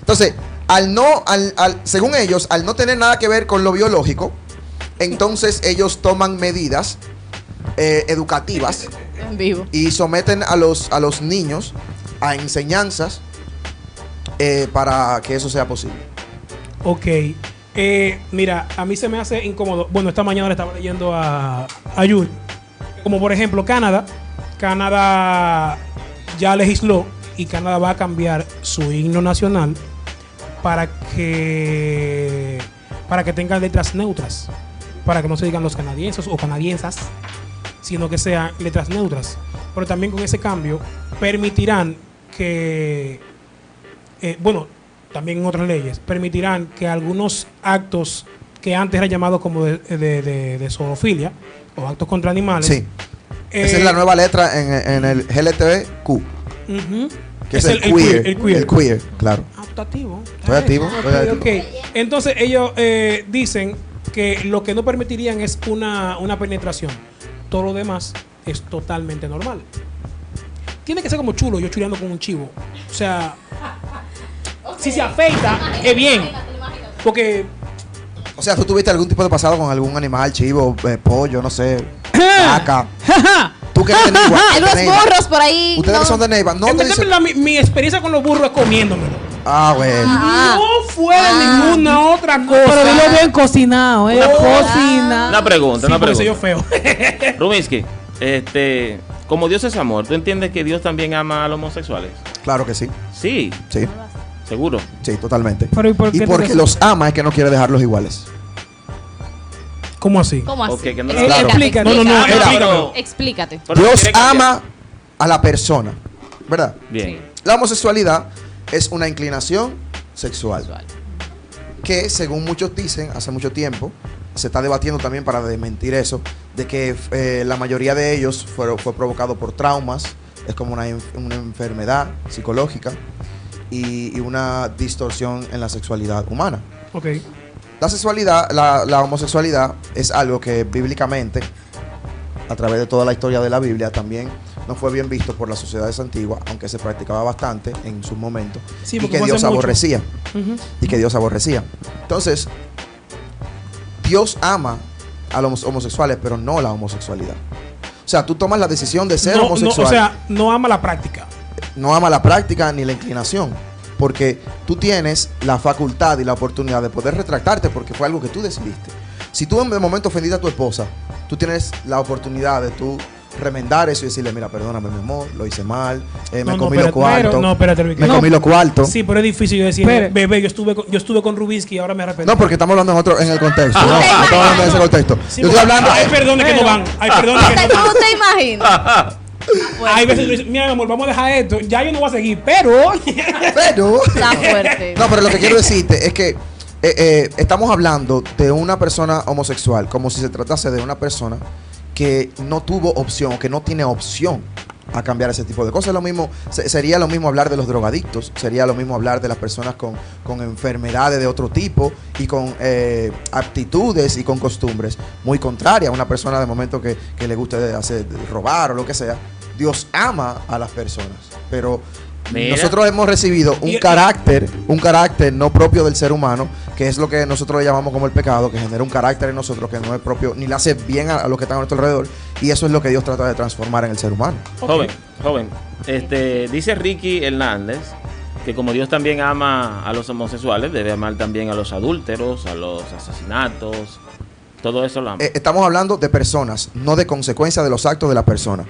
Entonces, al no, al, al- según ellos, al no tener nada que ver con lo biológico, entonces ellos toman medidas eh, educativas En vivo. y someten a los, a los niños a enseñanzas eh, para que eso sea posible. Ok. Eh, mira, a mí se me hace incómodo. Bueno, esta mañana le estaba leyendo a, a Yuri. Como por ejemplo, Canadá. Canadá ya legisló y Canadá va a cambiar su himno nacional para que para que tenga letras neutras. Para que no se digan los canadienses o canadiensas, sino que sean letras neutras. Pero también con ese cambio permitirán que eh, bueno, también en otras leyes, permitirán que algunos actos que antes eran llamados como de, de, de- de zoofilia o actos contra animales. Sí. Esa eh, es la nueva letra en, en el GLTBQ, ujú, que es, el, queer, El queer. El queer, claro. Está activo. Estoy activo, Ok, estoy activo. ok. Entonces ellos eh, dicen que lo que no permitirían es una, una penetración. Todo lo demás es totalmente normal. Tiene que ser como chulo, yo chuleando con un chivo. O sea, si se afeita, es bien. Porque O sea, tú tuviste algún tipo de pasado con algún animal, chivo, eh, pollo, no sé, vaca. Tú que eres de Neiva. Burros por ahí. Ustedes no. que son de Neiva, no te dicen. la- mi, mi experiencia con los burros es comiéndomelo. Ah, bueno. Ah. No fue ninguna otra cosa. Pero dilo bien cocinado, ¿eh? Cocina. Una pregunta, Sí, una porque soy yo pregunta. feo. Rubinsky, este, como Dios es amor, ¿tú entiendes que Dios también ama a los homosexuales? Claro que sí. Sí, Sí, seguro. sí, totalmente. Pero ¿y por qué Y porque los ama es que no quiere dejarlos iguales. ¿Cómo así? ¿Cómo así? Ok, que no Explícate, Claro. No, explícate. no, no, Ah, explícame. pero- Explícate. pero Dios quiere ama a la persona, ¿verdad? Bien. La homosexualidad es una inclinación sexual. Que según muchos dicen, hace mucho tiempo, se está debatiendo también para desmentir eso, de que eh, la mayoría de ellos fueron, fue provocado por traumas, es como una, enf- una enfermedad psicológica y, y una distorsión en la sexualidad humana. Ok. La sexualidad, la, la homosexualidad es algo que bíblicamente, a través de toda la historia de la Biblia, también no fue bien visto por las sociedades antiguas, aunque se practicaba bastante en su momento, Sí, y que Dios aborrecía, y que Dios aborrecía. Entonces, Dios ama a los homosexuales, pero no la homosexualidad. O sea, tú tomas la decisión de ser No, no, homosexual o sea, no ama la práctica. no ama la práctica ni la inclinación. Porque tú tienes la facultad y la oportunidad de poder retractarte porque fue algo que tú decidiste. Si tú en el momento ofendiste a tu esposa, tú tienes la oportunidad de tú remendar eso y decirle, mira, perdóname, mi amor, lo hice mal, eh, me No, no, comí los cuartos, pero- no, espérate, me No. comí los cuartos. Sí, pero es difícil yo decir, bebé, yo estuve con, yo estuve con Rubinsky y ahora me arrepiento. No, porque estamos hablando en otro en el contexto. No, no estamos hablando en ese contexto. Sí, Yo estoy hablando. Hay perdones que no van. Hay perdones que no ¿Tú van. te imaginas? Hay veces que dices, mira, mi amor, vamos a dejar esto. Ya yo no voy a seguir, pero. Pero. Está fuerte. No, pero lo que quiero decirte es que eh, eh, estamos hablando de una persona homosexual como si se tratase de una persona que no tuvo opción, que no tiene opción a cambiar ese tipo de cosas. Lo mismo, se- sería lo mismo hablar de los drogadictos, sería lo mismo hablar de las personas con, con enfermedades de otro tipo y con eh, aptitudes y con costumbres muy contrarias a una persona de momento que, que le guste hacer robar o lo que sea. Dios ama a las personas, pero Mira. nosotros hemos recibido un Y- carácter, un carácter no propio del ser humano, que es lo que nosotros le llamamos como el pecado, que genera un carácter en nosotros que no es propio, ni le hace bien a, a los que están a nuestro alrededor, y eso es lo que Dios trata de transformar en el ser humano. Joven, joven. Este, dice Ricky Hernández que como Dios también ama a los homosexuales, debe amar también a los adúlteros, a los asesinatos, todo eso lo ama. Eh, estamos hablando de personas, no de consecuencias de los actos de la persona.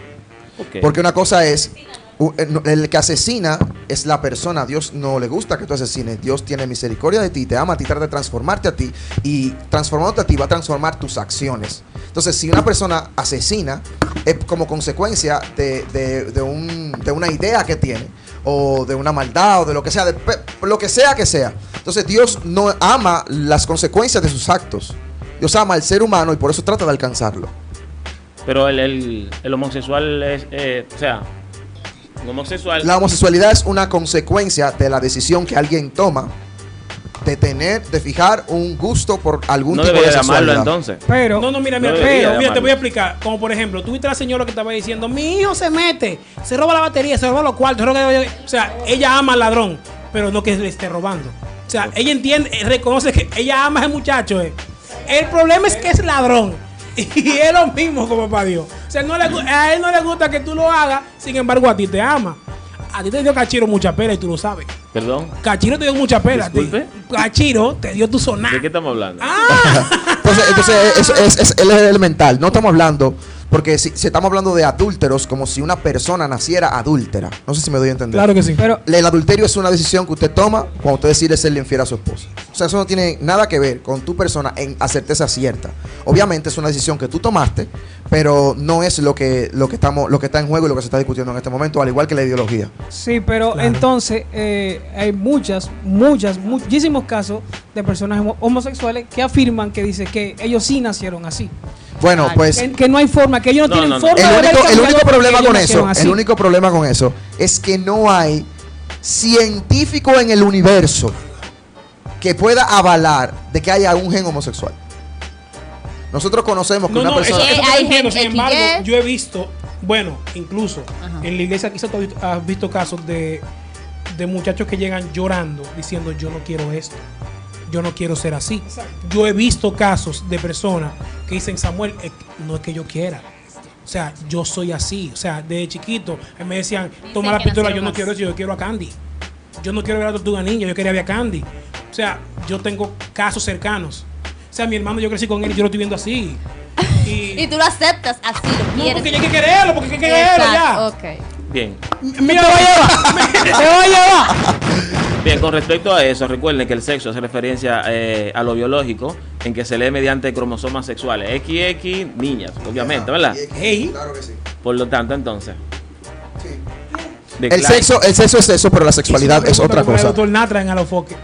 Porque una cosa es, eh, el que asesina es la persona. Dios no le gusta que tú asesines. Dios tiene misericordia de ti, te ama a ti, trata de transformarte a ti. Y transformándote a ti va a transformar tus acciones. Entonces, si una persona asesina, es como consecuencia de, de- de un- de una idea que tiene, o de una maldad, o de lo que sea, de lo que sea que sea. Entonces, Dios no ama las consecuencias de sus actos. Dios ama al ser humano y por eso trata de alcanzarlo. Pero el, el- el homosexual es, eh, o sea, un homosexual... La homosexualidad es una consecuencia de la decisión que alguien toma de tener, de fijar un gusto por algún no tipo debería de sexualidad. entonces. Pero, No, no, mira, No mira, pero, de mira, te voy a explicar. Como por ejemplo, tú viste a la señora que estaba diciendo, mi hijo se mete, se roba la batería, se roba los cuartos, se roba- O sea, ella ama al ladrón, pero no que le esté robando. O sea, ella entiende, eh, reconoce que ella ama a ese muchacho. eh. El problema es que es ladrón. Y es lo mismo como para Dios. O sea, no le gu- a él no le gusta que tú lo hagas, sin embargo, a ti te ama. A ti te dio Cachiro mucha pena y tú lo sabes. Perdón. Cachiro te dio mucha pena. a ti. Disculpe. Cachiro te dio tu sonar. ¿De qué estamos hablando? Ah. Entonces, entonces es, es, es- él es elemental. No estamos hablando, porque si, si estamos hablando de adúlteros, como si una persona naciera adúltera. No sé si me doy a entender. Claro que sí. pero El adulterio es una decisión que usted toma cuando usted decide serle infiel a su esposa. O sea, eso no tiene nada que ver con tu persona en a certeza cierta. Obviamente es una decisión que tú tomaste, pero no es lo que, lo que estamos, lo que está en juego y lo que se está discutiendo en este momento, al igual que la ideología. sí, pero Claro. entonces eh, hay muchas, muchas, muchísimos casos de personas homo- homosexuales que afirman que dice que ellos sí nacieron así. Bueno, Claro. pues Que, que no hay forma, que ellos no, No, tienen no, no. forma el único, el problema con eso, el único problema con eso es que no hay científico en el universo que pueda avalar de que haya un gen homosexual. Nosotros conocemos que No, una no, persona eso, hay entiendo. gente Sin embargo, yo he visto, bueno, incluso Ajá. en la iglesia quizás tú has visto- has visto casos de, de muchachos que llegan llorando diciendo yo no quiero esto, yo no quiero ser así. Yo he visto casos de personas que dicen Samuel, eh, no es que yo quiera. O sea, yo soy así. O sea, de chiquito me decían, toma la pistola, yo no quiero eso, yo quiero a Candy. Yo no quiero ver a la tortuga ninja, yo quería ver a Candy. O sea, yo tengo casos cercanos. O sea, mi hermano, yo crecí con él y yo lo estoy viendo así. Y tú lo aceptas así, lo No, porque hay que quererlo, porque hay que quererlo ya. Exacto, ok. Bien. Mira, ¡Te va a llevar! Bien, con respecto a eso, recuerden que el sexo hace referencia eh, a lo biológico, en que se lee mediante cromosomas sexuales. XX, niñas, obviamente, ¿verdad? Claro que sí. Por lo tanto, entonces. El sexo, el sexo es eso, pero la sexualidad es otra El cosa. doctor Natra en Alofoque.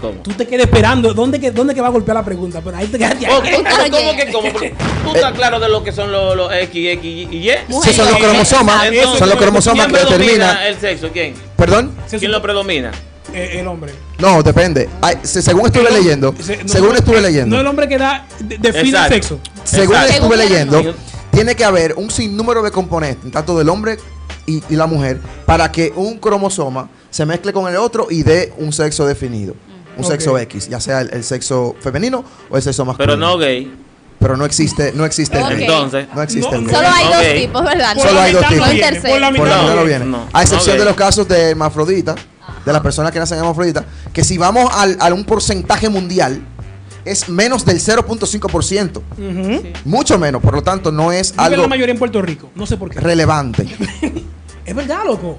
¿Cómo? Tú te quedas esperando. ¿Dónde que, dónde que va a golpear la pregunta? Pero ahí te oh, pero ¿Cómo que cómo? Porque Tú estás claro de lo que son los, los X, X y Y. Sí, son los cromosomas, Entonces, son los cromosomas ¿quién que determinan. el sexo? ¿Quién? ¿Perdón? ¿Quién lo predomina? Eh, el hombre. No, depende. Ay, se- según estuve El leyendo, se- no, según no, estuve No leyendo, el hombre que da, de- define el sexo. según Exacto. estuve leyendo, tiene que haber un sinnúmero de componentes, tanto del hombre y, y la mujer, para que un cromosoma se mezcle con el otro y dé un sexo definido. Un sexo X, ya sea el, el sexo femenino o el sexo masculino. Pero no gay. Pero no existe, no existe el gay. Entonces, No existe No, el gay. Solo hay dos tipos, ¿verdad? Por Solo hay dos tipos. viene. Por la Por mitad la No, mitad no gay. viene. a excepción de los casos de hermafrodita, de las personas que nacen hermafrodita, que si vamos al, a un porcentaje mundial, es menos del 0.5%. Ujú. Mucho menos, por lo tanto, no es Vive algo la mayoría en Puerto Rico. No sé por qué. relevante. Es verdad, loco.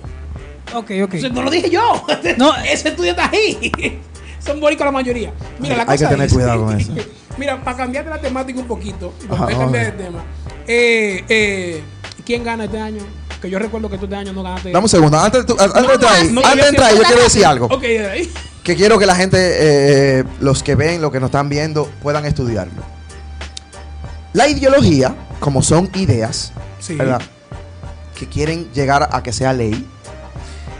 Ok, ok. No lo dije yo. No. ese estudio está ahí. Son boricos la mayoría. Mira, la Hay que cosa tener es- cuidado con eso. Mira, para cambiar de la temática un poquito, y Ajá, para cambiar de tema. Eh, eh, ¿Quién gana este año? Que yo recuerdo que tú este año no ganaste. Dame un segundo. Antes de, tu- antes de entrar ahí, no, antes de yo quiero decir algo. Ok, de ahí. Que quiero que la gente, eh, los que ven, los que nos están viendo, puedan estudiarlo. La ideología, como son ideas, Sí. ¿verdad? Que quieren llegar a que sea ley.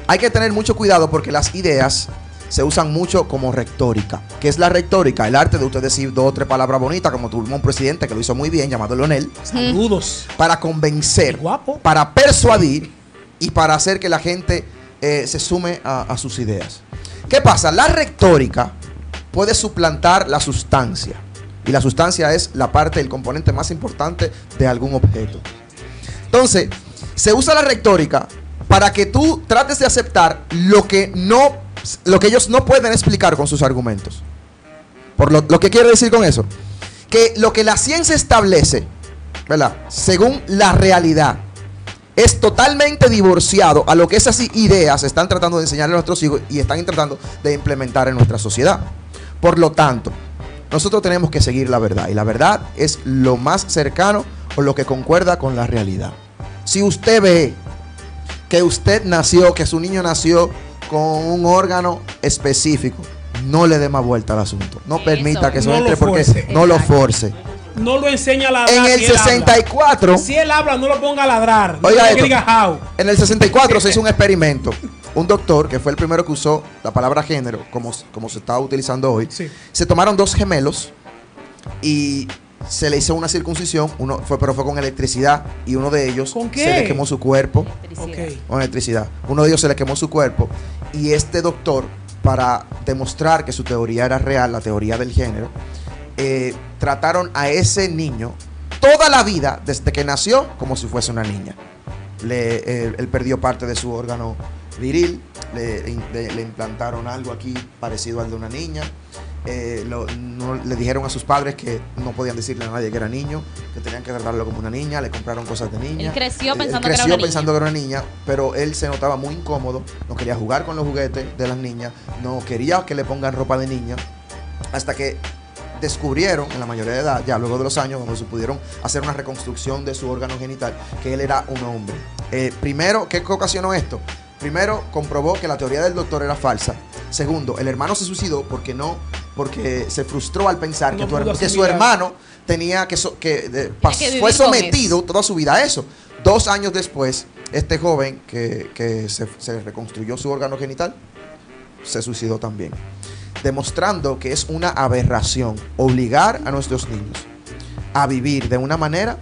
Hay que tener mucho cuidado porque las ideas se usan mucho como retórica. ¿Qué es la retórica? El arte de usted decir dos o tres palabras bonitas, como tuvimos un presidente que lo hizo muy bien, llamado Leonel, Saludos. para convencer, guapo. para persuadir y para hacer que la gente eh, se sume a, a sus ideas. ¿Qué pasa? La retórica puede suplantar la sustancia. Y la sustancia es la parte, el componente más importante de algún objeto. Entonces, se usa la retórica para que tú trates de aceptar lo que no lo que ellos no pueden explicar con sus argumentos. Por lo, que quiero decir con eso, que lo que la ciencia establece, ¿verdad? Según la realidad, es totalmente divorciado a lo que esas ideas están tratando de enseñarle a nuestros hijos y están tratando de implementar en nuestra sociedad. Por lo tanto, nosotros tenemos que seguir la verdad y la verdad es lo más cercano o lo que concuerda con la realidad. Si usted ve que usted nació, que su niño nació con un órgano específico, no le dé más vuelta al asunto. No Eso permita que es. eso No entre porque no lo force. No lo enseña a ladrar. En el si él habla. 64, Si él habla, no lo ponga a ladrar. No Oiga esto. que diga how. en el 64 se hizo un experimento. Un doctor, que fue el primero que usó la palabra género, como, como se está utilizando hoy, Sí. se tomaron dos gemelos y se le hizo una circuncisión, uno fue, pero fue con electricidad, y uno de ellos ¿Con qué? se le quemó su cuerpo. Con electricidad. Uno de ellos se le quemó su cuerpo y este doctor, para demostrar que su teoría era real, la teoría del género, eh, trataron a ese niño toda la vida, desde que nació, como si fuese una niña. Le, eh, él perdió parte de su órgano viril, le- le implantaron algo aquí parecido al de una niña. Eh, lo- no- le dijeron a sus padres que no podían decirle a nadie que era niño, que tenían que tratarlo como una niña, le compraron cosas de niña. Él creció Él- pensando él que era creció una pensando que era una niña, pero él se notaba muy incómodo, no quería jugar con los juguetes de las niñas, no quería que le pongan ropa de niña, hasta que descubrieron en la mayoría de edad, ya luego de los años, cuando se pudieron hacer una reconstrucción de su órgano genital, que él era un hombre. Eh, primero, ¿qué ocasionó esto? Primero, comprobó que la teoría del doctor era falsa. Segundo, el hermano se suicidó porque no, porque se frustró al pensar No que, tu su hermano tenía que, so- que, pas- que vivir fue sometido toda su vida a eso. Dos años después, este joven que, que se, se reconstruyó su órgano genital se suicidó también. Demostrando que es una aberración obligar a nuestros niños a vivir de una manera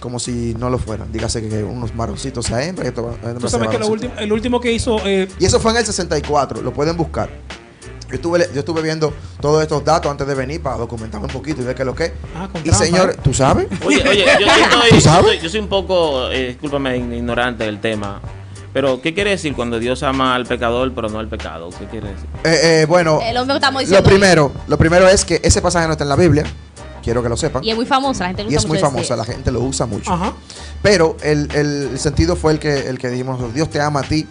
como si no lo fueran. Dígase que unos maroncitos sean hembra y otros Tú sabes que lo varoncitos. último, el último que hizo. eh, Y eso fue en el 64, lo pueden buscar. Yo estuve, yo estuve viendo todos estos datos antes de venir para documentarme un poquito y ver qué es lo que es. Ah, con Y trampa, señor, ¿eh? ¿tú sabes? Oye, oye, yo, sí estoy- ¿Tú yo soy, yo soy un poco, eh, discúlpame, ignorante del tema. Pero, ¿qué quiere decir cuando Dios ama al pecador, pero no al pecado? ¿Qué quiere decir? Eh, eh, bueno, lo primero, lo primero es que ese pasaje no está en la Biblia. Quiero que lo sepan. Y es muy famosa, la gente le Y gusta es muy mucho famosa, la gente lo usa mucho. Ajá. Pero el, el- el sentido fue el que, el que dijimos Dios te ama a ti.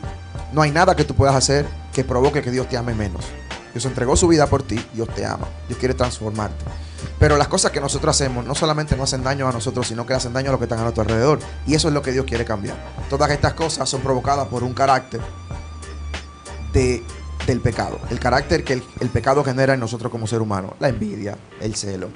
No hay nada que tú puedas hacer que provoque que Dios te ame menos. Dios entregó su vida por ti, Dios te ama, Dios quiere transformarte. Pero las cosas que nosotros hacemos no solamente no hacen daño a nosotros, sino que hacen daño a los que están a nuestro alrededor. Y eso es lo que Dios quiere cambiar. Todas estas cosas son provocadas por un carácter de, del pecado. El carácter que el, el pecado genera en nosotros como ser humano. La envidia, el celo.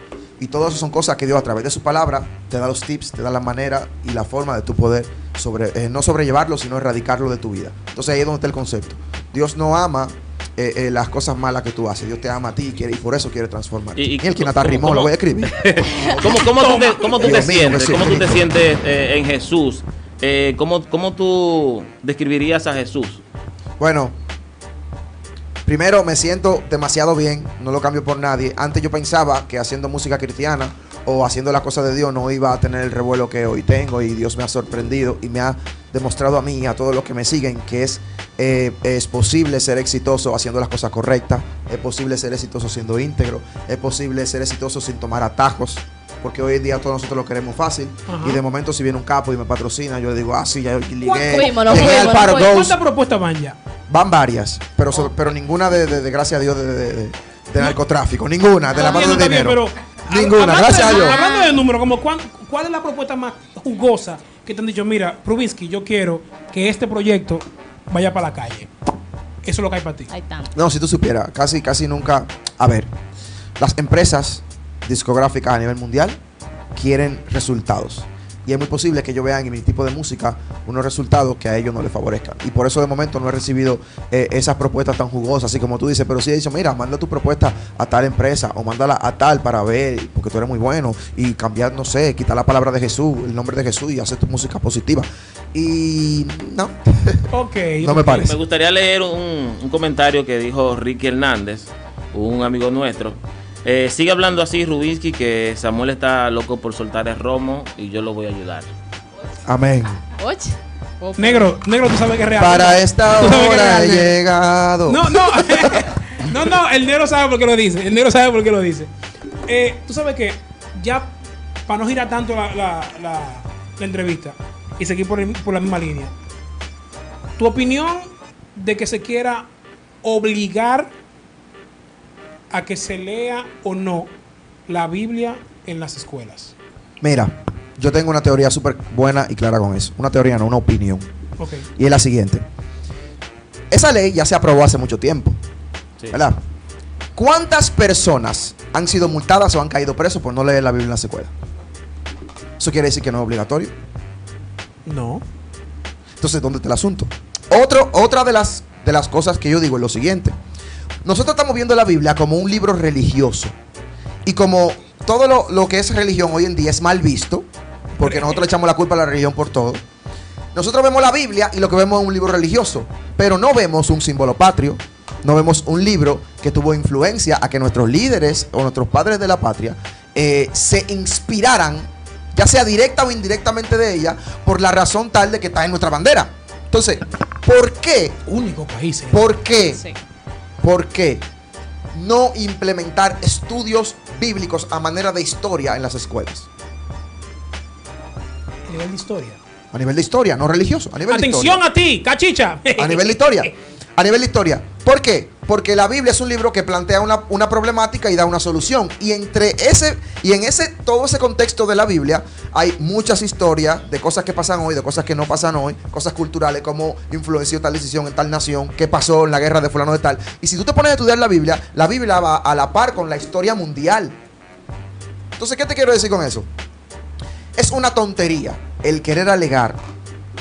Y todo eso son cosas que Dios a través de su palabra te da los tips, te da la manera y la forma de tu poder sobre, eh, no sobrellevarlo, sino erradicarlo de tu vida. Entonces ahí es donde está el concepto. Dios no ama eh, eh, las cosas malas que tú haces. Dios te ama a ti y, quiere, y por eso quiere transformarte. Y- Y, y el que ¿cómo- Nata rimó, lo voy a escribir. ¿Cómo, cómo tú te, cómo tú te sientes? ¿Cómo tú te sientes eh, en Jesús? ¿cómo, ¿Cómo tú describirías a Jesús? Bueno, primero me siento demasiado bien, no lo cambio por nadie. Antes yo pensaba que haciendo música cristiana o haciendo las cosas de Dios no iba a tener el revuelo que hoy tengo y Dios me ha sorprendido y me ha demostrado a mí y a todos los que me siguen que es, eh, es posible ser exitoso haciendo las cosas correctas, es posible ser exitoso siendo íntegro, es posible ser exitoso sin tomar atajos. Porque hoy en día todos nosotros lo queremos fácil. Ajá. Y de momento, si viene un capo y me patrocina, yo le digo, ah, sí, ya ligué. Fuimos, fuimos. ¿Cuántas propuestas van ya? Van varias, pero, pero ninguna de, de- de, gracias a Dios, de, de- de- de narcotráfico. Ninguna, de lavado bien, de bien, dinero. pero, Ninguna, gracias de- a Dios. Hablando de números, como cuán- ¿cuál es la propuesta más jugosa que te han dicho? Mira, Prubinsky, yo quiero que este proyecto vaya para la calle. Eso es lo que hay para ti. Ahí está. No, si tú supieras, casi, casi nunca. A ver, las empresas discográficas a nivel mundial quieren resultados. Y es muy posible que ellos vean en mi tipo de música unos resultados que a ellos no les favorezcan. Y por eso de momento no he recibido eh, esas propuestas tan jugosas, así como tú dices. Pero sí he dicho, mira, manda tu propuesta a tal empresa o mándala a tal para ver, porque tú eres muy bueno. Y cambiar, no sé, quitar la palabra de Jesús, el nombre de Jesús y hacer tu música positiva. Y no, Ok. no me parece. Me gustaría leer un, un comentario que dijo Ricky Hernández, un amigo nuestro. Eh, sigue hablando así Rubinsky que Samuel está loco por soltar el romo y yo lo voy a ayudar. Amén. Oye. Negro, negro, tú sabes que es real. Para esta hora he llegado. No, no. no, no, el negro sabe por qué lo dice. El negro sabe por qué lo dice. Eh, tú sabes que ya, para no girar tanto la, la- la- la entrevista y seguir por, el- por la misma línea, tu opinión de que se quiera obligar a que se lea o no la Biblia en las escuelas. Mira, yo tengo una teoría súper buena y clara con eso. Una teoría, no una opinión. Ok. Y es la siguiente. Esa ley ya se aprobó hace mucho tiempo. Sí. ¿Verdad? ¿Cuántas personas han sido multadas o han caído presos por no leer la Biblia en la escuela? Eso quiere decir que no es obligatorio. No. Entonces, ¿dónde está el asunto? Otro, otra de las, de las cosas que yo digo es lo siguiente. Nosotros estamos viendo la Biblia como un libro religioso. Y como todo lo, lo que es religión hoy en día es mal visto, porque nosotros le echamos la culpa a la religión por todo, nosotros vemos la Biblia y lo que vemos es un libro religioso, pero no vemos un símbolo patrio, no vemos un libro que tuvo influencia a que nuestros líderes o nuestros padres de la patria eh, se inspiraran, ya sea directa o indirectamente de ella, por la razón tal de que está en nuestra bandera. Entonces, ¿por qué? Único país. eh. ¿Por qué? Sí. ¿Por qué no implementar estudios bíblicos a manera de historia en las escuelas? A nivel de historia. A nivel de historia, no religioso. A nivel de Atención historia. a ti, cachicha. A nivel de historia. A nivel de historia. ¿Por qué? Porque la Biblia es un libro que plantea una, una problemática y da una solución. Y entre ese, y en ese, todo ese contexto de la Biblia, hay muchas historias de cosas que pasan hoy, de cosas que no pasan hoy, cosas culturales, como influenció tal decisión en tal nación, qué pasó en la guerra de fulano de tal. Y si tú te pones a estudiar la Biblia, la Biblia va a la par con la historia mundial. Entonces, ¿qué te quiero decir con eso? Es una tontería el querer alegar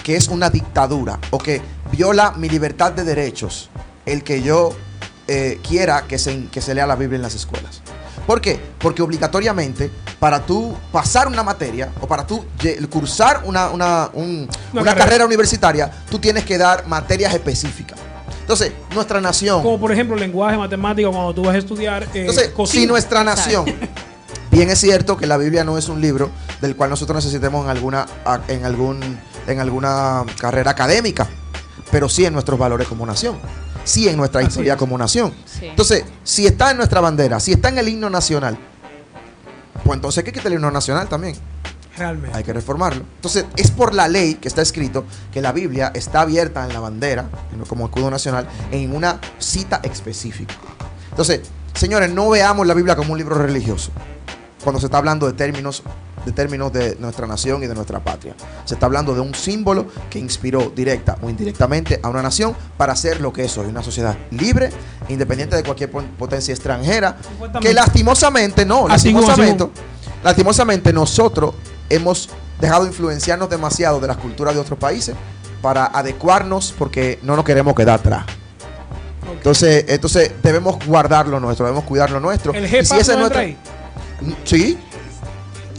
que es una dictadura o que viola mi libertad de derechos el que yo eh, quiera que se, que se lea la Biblia en las escuelas. ¿Por qué? Porque obligatoriamente para tú pasar una materia o para tú cursar una, una- un- Una una carrera. carrera universitaria, tú tienes que dar materias específicas. Entonces, nuestra nación... Como por ejemplo lenguaje, matemático, cuando tú vas a estudiar. eh, Entonces, cocina. si nuestra nación, bien es cierto que la Biblia no es un libro del cual nosotros necesitemos en alguna, en algún, en alguna carrera académica, pero sí en nuestros valores como nación, sí en nuestra Así historia es. como nación. Sí. Entonces, si está en nuestra bandera, si está en el himno nacional, pues entonces hay que quitar el himno nacional también. Realmente. Hay que reformarlo. Entonces, es por la ley que está escrito que la Biblia está abierta en la bandera, como escudo nacional, en una cita específica. Entonces, señores, no veamos la Biblia como un libro religioso. Cuando se está hablando de términos, de términos de nuestra nación y de nuestra patria. Se está hablando de un símbolo que inspiró directa o indirectamente a una nación para ser lo que es hoy, una sociedad libre, independiente de cualquier potencia extranjera, que lastimosamente, no, lastimosamente, lastimosamente nosotros hemos dejado influenciarnos demasiado de las culturas de otros países para adecuarnos porque no nos queremos quedar atrás. Entonces, entonces debemos guardar lo nuestro, debemos cuidar lo nuestro. el Y si no ahí. Sí,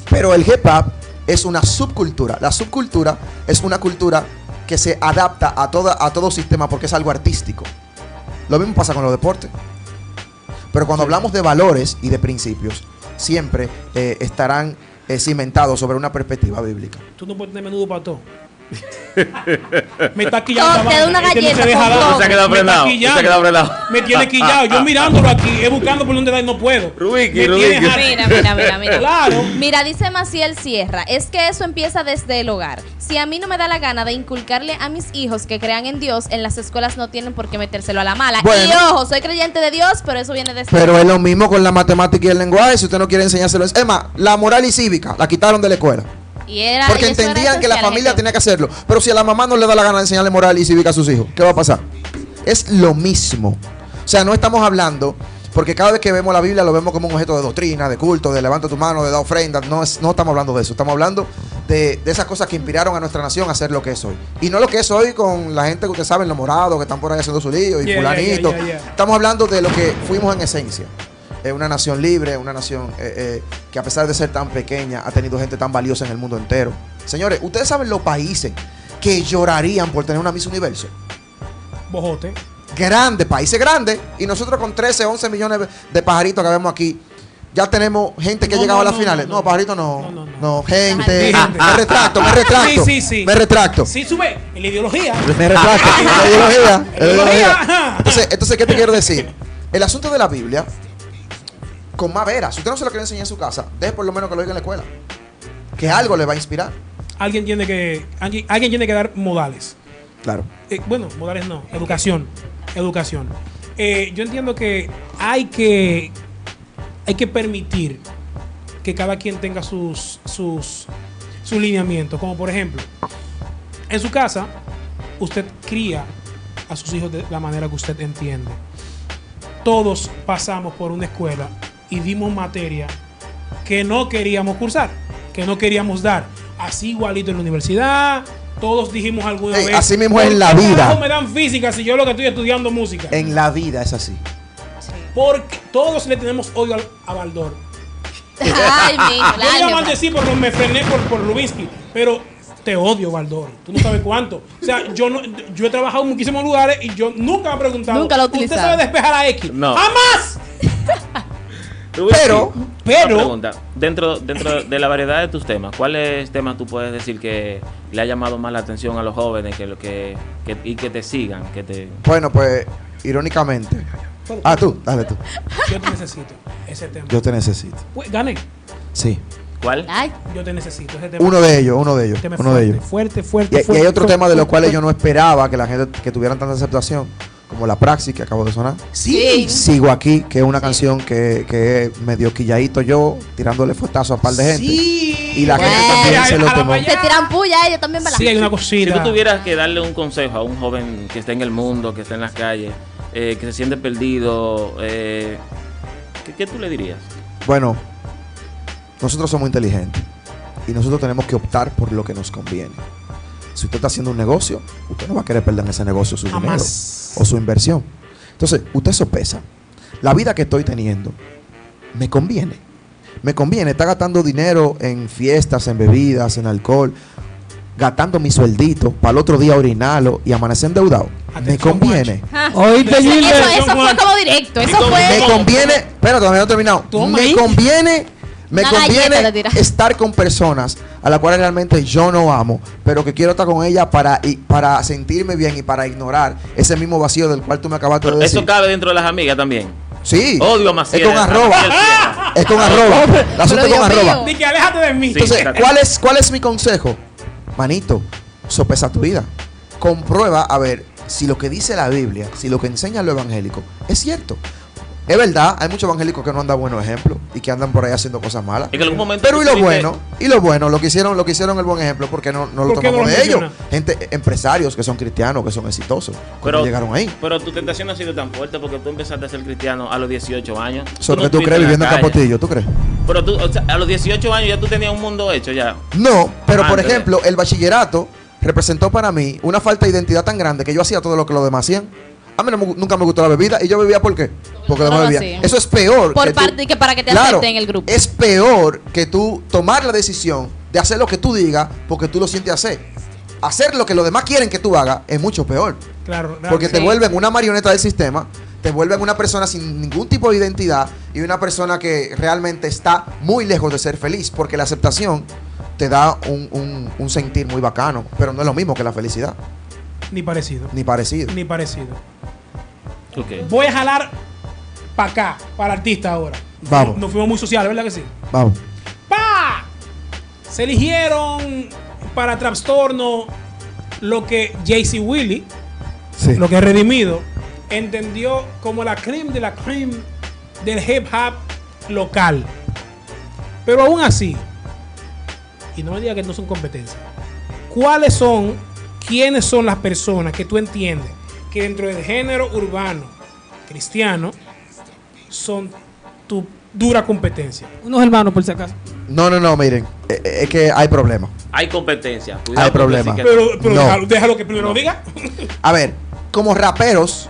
pero el hip hop es una subcultura. La subcultura es una cultura que se adapta a, toda, a todo sistema porque es algo artístico. Lo mismo pasa con los deportes. Pero cuando hablamos de valores y de principios, siempre eh, estarán eh, cimentados sobre una perspectiva bíblica. Tú no puedes tener menudo para todo. me está quillando. Todo, te da una Este no se galleta deja dar. Se ha quedado Me está frenado. Se quillando. ha quedado frenado. Me tiene quillado. Yo mirándolo aquí, es buscando por dónde da y no puedo. Rubiki, Me. Mira, mira, mira, mira. Claro. Mira, dice Maciel Sierra, es que eso empieza desde el hogar. Si a mí no me da la gana de inculcarle a mis hijos que crean en Dios, en las escuelas no tienen por qué metérselo a la mala. Bueno. y ojo, soy creyente de Dios, pero eso viene desde Pero es lo mismo con la matemática y el lenguaje. Si usted no quiere enseñárselo, es más, la moral y cívica la quitaron de la escuela. Y era, Porque y entendían que la familia tenía que hacerlo. Pero si a la mamá no le da la gana de enseñarle moral y cívica a sus hijos, ¿qué va a pasar? Es lo mismo. O sea, no estamos hablando, porque cada vez que vemos la Biblia lo vemos como un objeto de doctrina, de culto, de levanta tu mano, de dar ofrenda. No, es, no estamos hablando de eso. Estamos hablando de, de esas cosas que inspiraron a nuestra nación a ser lo que es hoy. Y no lo que es hoy con la gente que ustedes saben, los morados, que están por ahí haciendo su lío y Yeah, fulanito. yeah, yeah, yeah, yeah. Estamos hablando de lo que fuimos en esencia. Es una nación libre, una nación eh, eh, que a pesar de ser tan pequeña ha tenido gente tan valiosa en el mundo entero. Señores, ustedes saben los países que llorarían por tener una Miss Universo. Bojote. Grandes, países grandes. Y nosotros con 13, 11 millones de pajaritos que vemos aquí, Ya tenemos gente que ha llegado no, a las no, finales. no, pajarito no. No, gente. Ah, ah, me retracto, me retracto. Sí, sí, sí. Me retracto. Sí, sube. En la ideología. Me retracto. La ideología. la Ideología, entonces, ¿qué te quiero decir? El asunto de la Biblia, con más veras. Si usted no se lo quiere enseñar en su casa, deje por lo menos que lo oiga en la escuela. Que algo le va a inspirar. Alguien tiene que, alguien, alguien tiene que dar modales. Claro. Eh, bueno, modales no, educación. Educación. Eh, yo entiendo que hay que hay que permitir que cada quien tenga sus sus sus lineamientos. Como por ejemplo, en su casa, usted cría a sus hijos de la manera que usted entiende. Todos pasamos por una escuela y dimos materia que no queríamos cursar, que no queríamos dar. Así igualito en la universidad, todos dijimos alguna Ey, vez. así mismo es en "¿Por la vida". me dan física si yo lo que estoy estudiando música? En la vida es así. Porque todos le tenemos odio al- a Baldor. Ay, mijo, Yo a lágrima. maldecir porque me frené por, por Lubinsky, pero te odio, Baldor. Tú no sabes cuánto. O sea, yo no, yo he trabajado en muchísimos lugares y yo nunca me he preguntado. Nunca lo he ¿Usted utilizado. sabe despejar a X? No. ¡Jamás! Rubén, Pero- sí. pero- pregunta. Dentro, dentro de la variedad de tus temas, ¿cuáles temas tú puedes decir que le ha llamado más la atención a los jóvenes que lo que, que- y que te sigan? Que te, Bueno, pues, irónicamente. Ah, tú, dale tú. Yo te necesito. Ese tema. Yo te necesito. Pues, gané. Sí. ¿Cuál? Ay, Yo te necesito. Ese tema. Uno de ellos, uno de ellos. Uno de fuerte, ellos. Fuerte, fuerte, Y, y fuerte, hay otro fuerte, tema de los cuales yo no esperaba que la gente que tuvieran tanta aceptación, como la praxis que acabo de sonar. sí. Sigo aquí, que es una canción que, que es medio quilladito yo, tirándole fuetazo a un par de gente. Sí. Y la gente también se lo tomó. allá. tiran puya ellos también, ¿verdad? Sí, hay una Si cosita. tú tuvieras que darle un consejo a un joven que está en el mundo, que está en las calles, eh, que se siente perdido, eh, ¿qué, qué tú le dirías? Bueno, nosotros somos inteligentes y nosotros tenemos que optar por lo que nos conviene. Si usted está haciendo un negocio, usted no va a querer perder en ese negocio su dinero Jamás. O su inversión. Entonces, usted sopesa. La vida que estoy teniendo, ¿me conviene? ¿Me conviene estar gastando dinero en fiestas, en bebidas, en alcohol? Gastando mi sueldito para el otro día orinarlo y amanecer endeudado. ¿Me conviene? Ah. Oíste, Eso- Eso, fue como directo. Eso ¿Y cómo- fue. Me conviene, todavía no he terminado. Me conviene, me conviene estar con personas a las cuales realmente yo no amo, pero que quiero estar con ellas para, y- para sentirme bien y para ignorar ese mismo vacío del cual tú me acabaste de decir. eso cabe dentro de las amigas también. Sí. Odio a Maciel. Es con arroba. Es con arroba. Asunto Dios con arroba. que aléjate de mí. Entonces. ¿cuál es, ¿cuál es mi consejo? Manito, sopesa tu vida. Comprueba a ver si lo que dice la Biblia, si lo que enseña lo evangélico, es cierto. Es verdad, hay muchos evangélicos que no han dado buenos ejemplos y que andan por ahí haciendo cosas malas. En algún momento Pero y lo bueno, y lo bueno, lo que hicieron, lo que hicieron el buen ejemplo, porque no, no lo ¿Por qué no tomamos lo de ellos. Gente, empresarios que son cristianos, que son exitosos, Pero, llegaron ahí. pero tu tentación no ha sido tan fuerte porque tú empezaste a ser cristiano a los 18 años. No que tú crees viviendo en. Capotillo, ¿tú crees? Pero tú, o sea, a los 18 años ya tú tenías un mundo hecho ya. No, pero por Antes de- ejemplo, el bachillerato representó para mí una falta de identidad tan grande que yo hacía todo lo que los demás hacían. A mí no nunca me gustó la bebida y yo bebía ¿por qué? Porque No bebía. Eso es peor. Por que tú- parte que para que te Claro, acepten en el grupo. Es peor que tú tomar la decisión de hacer lo que tú digas porque tú lo sientes hacer. Hacer lo que los demás quieren que tú hagas es mucho peor. Claro, claro. Porque te vuelven una marioneta del sistema, te vuelven una persona sin ningún tipo de identidad y una persona que realmente está muy lejos de ser feliz, porque la aceptación te da un, un- un sentir muy bacano, pero no es lo mismo que la felicidad, Ni parecido. ni parecido. Ni parecido. Ok. Voy a jalar para acá, para el artista ahora. Vamos. Nos fuimos muy sociales, ¿verdad que sí? Vamos. ¡Pa! Se eligieron para trastorno lo que JC Willy, Sí. lo que es redimido, entendió como la creme de la creme del hip hop local. Pero aún así, y no me diga que no son competencias, ¿cuáles son, quiénes son las personas que tú entiendes que dentro del género urbano cristiano son tu dura competencia? Unos hermanos, por si acaso. No, no, no, miren, eh, eh, es que hay problema. Hay competencia. Cuidado Hay con problema. decir que- Pero, pero No. déjalo, déjalo que primero diga. A ver, como raperos,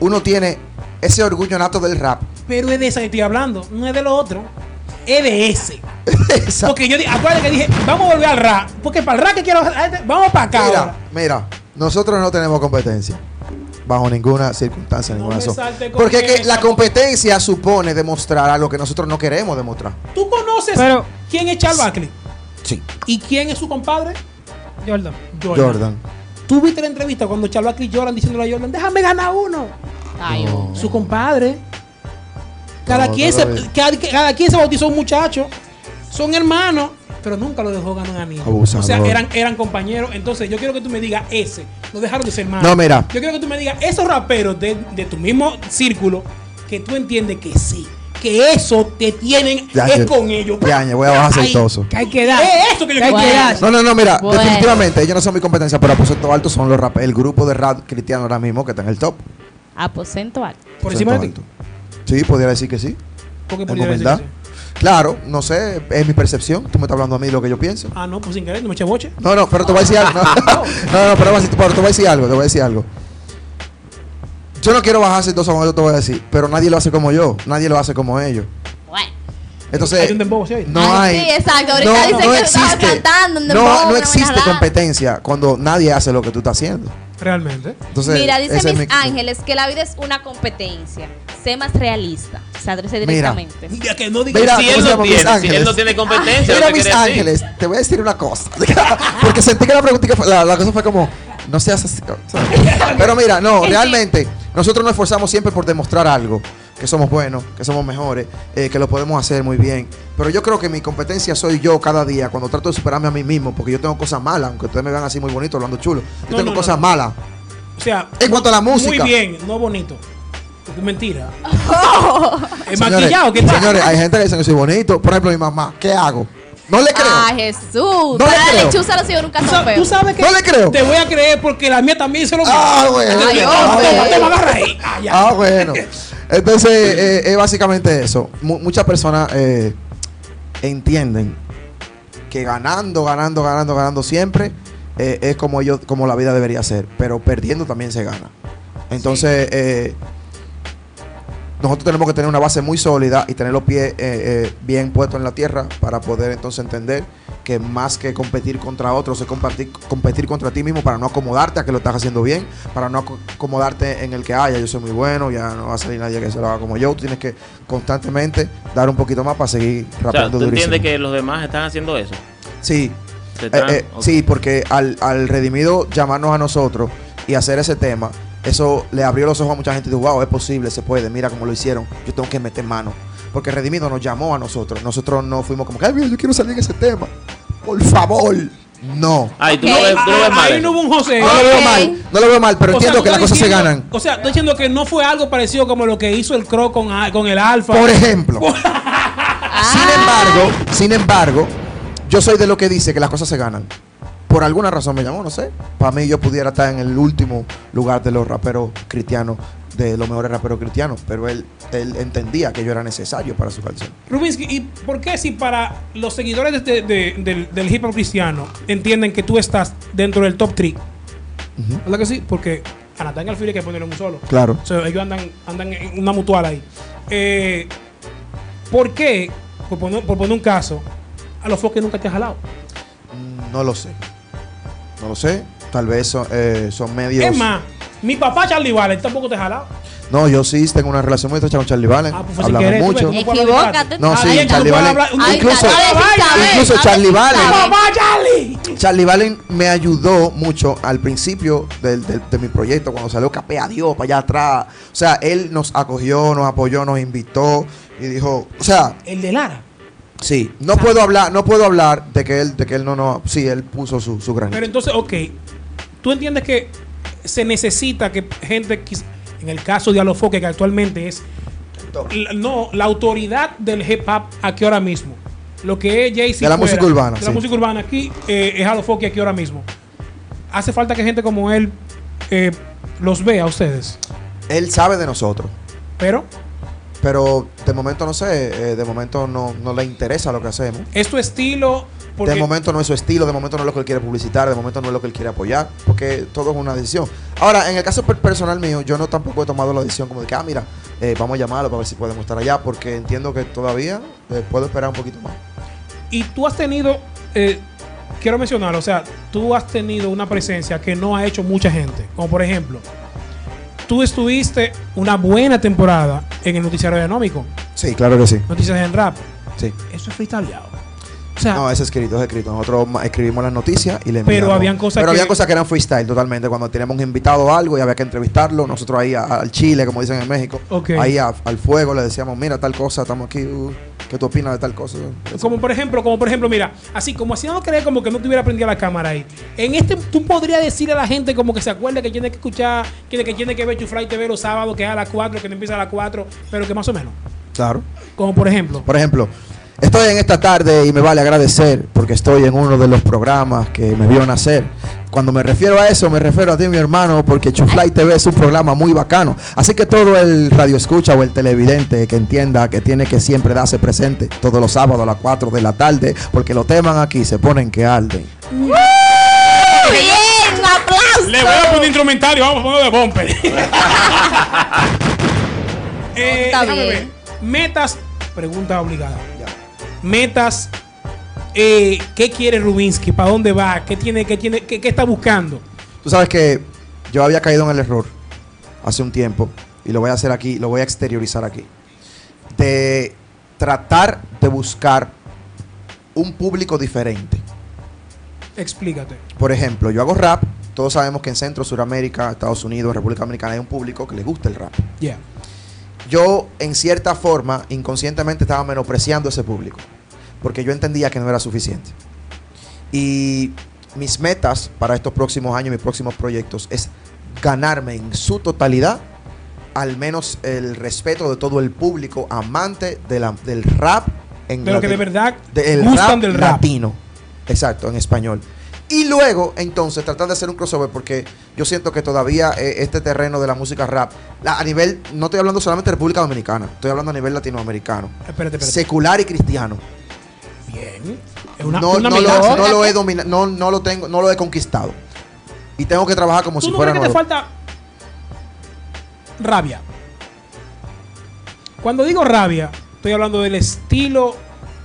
uno tiene ese orgullo nato del rap. Pero es de esa que estoy hablando, no es de lo otro. Ese. Esa- Porque yo di- acuérdate que dije, vamos a volver al rap. Porque para el rap que quiero, vamos para acá. Mira, ahora. mira, nosotros no tenemos competencia. bajo ninguna circunstancia, No ninguna razón. Porque es que la competencia supone demostrar algo que nosotros no queremos demostrar. ¿Tú conoces Pero- quién es Charles Barkley? Sí. ¿Y quién es su compadre? Jordan. Jordan. ¿Tú viste la entrevista cuando Charles Barkley lloran diciéndole a Jordan, déjame ganar uno? Ay, No. Su compadre. Cada, No, quien se, cada, cada quien se bautizó un muchacho. Son hermanos, pero nunca lo dejó ganar a mí. O sea, eran, eran compañeros. Entonces, yo quiero que tú me digas ese. No dejaron de ser hermanos. No, mira. Yo quiero que tú me digas esos raperos de, de tu mismo círculo que tú entiendes que sí. Que eso te tienen Ya, es con ellos. Ya, ya, voy a bajar aceitoso. Que hay que dar. Es eso que yo quiero. Bueno. No, no, no, mira, Bueno. definitivamente ellos no son mi competencia, pero aposento alto son los rap, el grupo de rap cristiano ahora mismo que está en el top. Aposento alto. Por encima de ti. Sí, podría decir que sí. ¿Por qué pudiera decir humildad. que sí? Claro, no sé, es mi percepción. Tú me estás hablando a mí lo que yo pienso. Ah, no, pues sin querer, no me eché boche. No, no, pero te voy a decir algo. No, no, no, pero, te voy a decir algo, te voy a decir algo. Yo no quiero bajar aceitoso con eso, te voy a decir, pero nadie lo hace como yo, nadie lo hace como ellos. Entonces, Hay un dembow, ¿sí? no Ay, hay. sí, exacto. Ahorita dicen que estaba cantando no, dembow, no existe competencia cuando nadie hace lo que tú estás haciendo. Realmente. Entonces, Mira, dice Mis mi- Ángeles que la vida es una competencia. Sé más realista. O sea, Mira. directamente. Ya que no digas Mira, si ¿cómo él se no tiene, si Ángeles. él no tiene competencia, Mira, ¿qué mis decir? ángeles, te voy a decir una cosa. Porque sentí que la pregunta, fue- la, la cosa fue como, no seas así. ¿sabes? Pero mira, no, realmente, nosotros nos esforzamos siempre por demostrar algo, que somos buenos, que somos mejores, eh, que lo podemos hacer muy bien. Pero yo creo que mi competencia soy yo cada día, cuando trato de superarme a mí mismo, porque yo tengo cosas malas, aunque ustedes me vean así muy bonito, hablando chulo. Yo No, tengo no, cosas no. malas. O sea, En cuanto a la música. Muy bien, no bonito. Es mentira. Es Señores, maquillado. ¿qué tal? señores, hay gente que dice que soy bonito. Por ejemplo, mi mamá, ¿qué hago? No le creo. Ah, Jesús. No le la creo. lechuza los hijos nunca ¿Tú son sabes, tú feos. sabes que No le creo. Te voy a creer porque la mía también se lo Ah, bueno. Ay, Ah, hombre. bueno. Te me agarra ahí. Ah, ya. Ah, bueno. Entonces, eh, es básicamente eso. Mu- muchas personas eh, entienden que ganando, ganando, ganando, ganando siempre eh, es como ellos, como la vida debería ser. Pero perdiendo también se gana. Entonces, eh, nosotros tenemos que tener una base muy sólida y tener los pies eh, eh, bien puestos en la tierra para poder entonces entender que más que competir contra otros es compartir, competir contra ti mismo para no acomodarte a que lo estás haciendo bien, para no aco- acomodarte en el que, ah, ya yo soy muy bueno, ya no va a salir nadie que se lo haga como yo. Tú tienes que constantemente dar un poquito más para seguir O sea, rapeando ¿tú entiendes que los demás están haciendo eso? Sí, eh, eh, sí, porque al, al redimido llamarnos a nosotros y hacer ese tema, eso le abrió los ojos a mucha gente y dijo, wow, es posible, se puede, mira cómo lo hicieron, yo tengo que meter mano. Porque Redimido nos llamó a nosotros, nosotros no fuimos como ay, mira, yo quiero salir en ese tema, por favor. No. Ay, tú Ok. no ves, tú no ves Ah, mal ahí no hubo un José. No lo veo mal, no lo veo mal, pero O entiendo que las cosas se ganan. O sea, estoy diciendo que no fue algo parecido como lo que hizo el Crow con, con el Alfa. Por ejemplo. Ah. Sin embargo, sin embargo, yo soy de lo que dice que las cosas se ganan. Por alguna razón me llamó, no sé. Para mí yo pudiera estar en el último lugar de los raperos cristianos, de los mejores raperos cristianos, pero él, él entendía que yo era necesario para su canción. Rubinsky, ¿y por qué si para los seguidores de- de- del, del hip hop cristiano entienden que tú estás dentro del top 3? Ujú. ¿Verdad que sí? Porque a Natán Alfil hay que ponerlo en un solo. Claro. O sea, ellos andan, andan en una mutual ahí. Eh, ¿Por qué, por poner, por poner un caso, a los foques nunca te has jalado? No lo sé. No lo sé. Tal vez son, eh, son medios. Es más, mi papá Charlie Valen tampoco te ha jalado. No, yo sí tengo una relación muy estrecha con Charlie Valen. Ah, pues fue sin Hablamos tú mucho. Equivócate. No, sí, Charlie Valen. Incluso, si Charlie si Valen. sabe. ¡Papá Charlie! Charlie Valen me ayudó mucho al principio del- del- de mi proyecto, cuando salió Capé a Dios para allá atrás. O sea, él nos acogió, nos apoyó, nos invitó y dijo, o sea, El de Lara. Sí, no puedo hablar, no puedo hablar de que él, de que él no, no, sí, él puso su, su granito. Pero entonces, ok, tú entiendes que se necesita que gente, en el caso de Alofoque, que actualmente es la- no, la autoridad del hip hop aquí ahora mismo. Lo que es Jay-Z. De la fuera, música urbana, De la sí. música urbana aquí eh, es Alofoque aquí ahora mismo. Hace falta que gente como él eh, los vea a ustedes. Él sabe de nosotros, Pero pero de momento no sé, eh, de momento no, no le interesa lo que hacemos. es tu estilo. Porque De momento no es su estilo, de momento no es lo que él quiere publicitar, de momento no es lo que él quiere apoyar, porque todo es una decisión. Ahora, en el caso per- personal mío, yo no tampoco he tomado la decisión como de que, ah, mira, eh, vamos a llamarlo para ver si podemos estar allá, porque entiendo que todavía eh, puedo esperar un poquito más. Y tú has tenido, eh, quiero mencionarlo, o sea, tú has tenido una presencia que no ha hecho mucha gente. Como por ejemplo, tú estuviste una buena temporada en el noticiario económico, Sí, claro que sí. Noticias en Rap. Sí. Eso es freestyleado. O sea, No, es escrito, es escrito. Nosotros escribimos las noticias y le Pero enviamos. habían cosas Pero que- había cosas que eran freestyle totalmente. Cuando teníamos un invitado o algo y había que entrevistarlo, nosotros ahí a- al Chile, como dicen en México, ahí a- al fuego le decíamos, mira tal cosa, estamos aquí, uh, ¿qué tú opinas de tal cosa? Eso. Como por ejemplo, como por ejemplo, mira, así como haciendo creer como que no tuviera prendida la cámara ahí. En este, tú podrías decirle a la gente como que se acuerde que tiene que escuchar, que, que tiene que ver Chufly TV los sábados, que es a las 4, que no empieza a las 4, pero que más o menos. Claro. Como por ejemplo. Por ejemplo, estoy en esta tarde y me vale agradecer porque estoy en uno de los programas que me vio nacer. Cuando me refiero a eso, me refiero a ti, mi hermano, porque Chufly TV es un programa muy bacano. Así que todo el radio escucha o el televidente que entienda que tiene que siempre darse presente todos los sábados a las 4 de la tarde, porque los temas aquí se ponen que arden. Bien, un aplauso. Le voy a poner instrumental y vamos a poner de bumper. Eh, Está bien. ver. Metas, pregunta obligada. Metas, eh, ¿qué quiere Rubinsky? ¿Para dónde va? ¿Qué tiene, qué tiene, qué, qué está buscando? Tú sabes que yo había caído en el error hace un tiempo y lo voy a hacer aquí, lo voy a exteriorizar aquí. De tratar de buscar un público diferente. Explícate. Por ejemplo, yo hago rap, todos sabemos que en Centro, Suramérica, Estados Unidos, República Dominicana hay un público que le gusta el rap. Yo, en cierta forma, inconscientemente estaba menospreciando ese público, porque yo entendía que no era suficiente. Y mis metas para estos próximos años, mis próximos proyectos, es ganarme en su totalidad al menos el respeto de todo el público amante de la- del rap en De lo que de verdad del gustan del rap. latino. Exacto, en español. Y luego, entonces, tratar de hacer un crossover porque yo siento que todavía eh, este terreno de la música rap, la- a nivel, no estoy hablando solamente de República Dominicana, estoy hablando a nivel latinoamericano, Espérate, espérate. secular y cristiano. Bien. Es una, no, una no lo, no lo he domina- no, no lo tengo, no lo he conquistado. Y tengo que trabajar como ¿Tú si no fuera crees que te falta rabia? Cuando digo rabia, estoy hablando del estilo,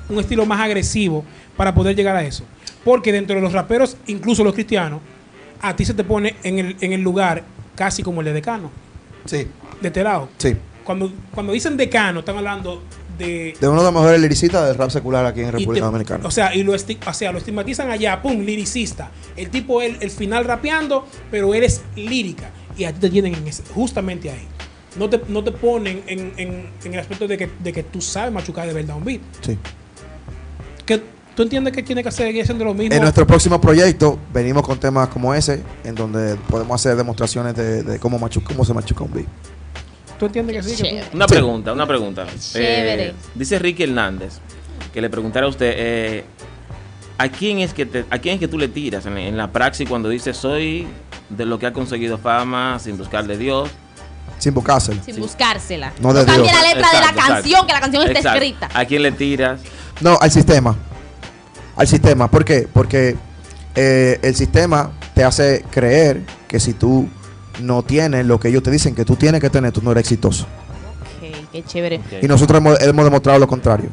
un estilo más agresivo para poder llegar a eso. Porque dentro de los raperos, incluso los cristianos, a ti se te pone en el, en el lugar casi como el de decano, Sí, de este lado. sí. Cuando, cuando dicen decano, están hablando de... De uno de los mejores lyricistas del rap secular aquí en República te- Dominicana. O sea, y lo, esti- o sea, lo estigmatizan allá, pum, liricista. El tipo, el, el final rapeando, pero eres lírica. Y a ti te tienen en ese- justamente ahí. No te, no te ponen en, en- en el aspecto de que, de que tú sabes machucar de verdad un beat. sí. Que tú entiendes que tiene que haciendo lo mismo. En nuestro próximo proyecto venimos con temas como ese, en donde podemos hacer demostraciones de, de cómo, machu- cómo se machuca un beat. ¿Tú entiendes que sí? Que tú-. Una pregunta, una pregunta. Chévere. Eh, dice Ricky Hernández que le preguntara a usted eh, ¿a quién es que te- a quién es que tú le tiras en, en la praxis cuando dices soy de lo que ha conseguido fama sin buscarle Dios? Sin buscárselo. Sin buscársela. No de la letra de la exacto. canción, que la canción está Exacto. escrita. ¿A quién le tiras? No, al sistema. Al sistema. ¿Por qué? Porque eh, el sistema te hace creer que si tú no tienes lo que ellos te dicen que tú tienes que tener, tú no eres exitoso. Ok, qué chévere. Ok. Y nosotros hemos, hemos demostrado lo contrario.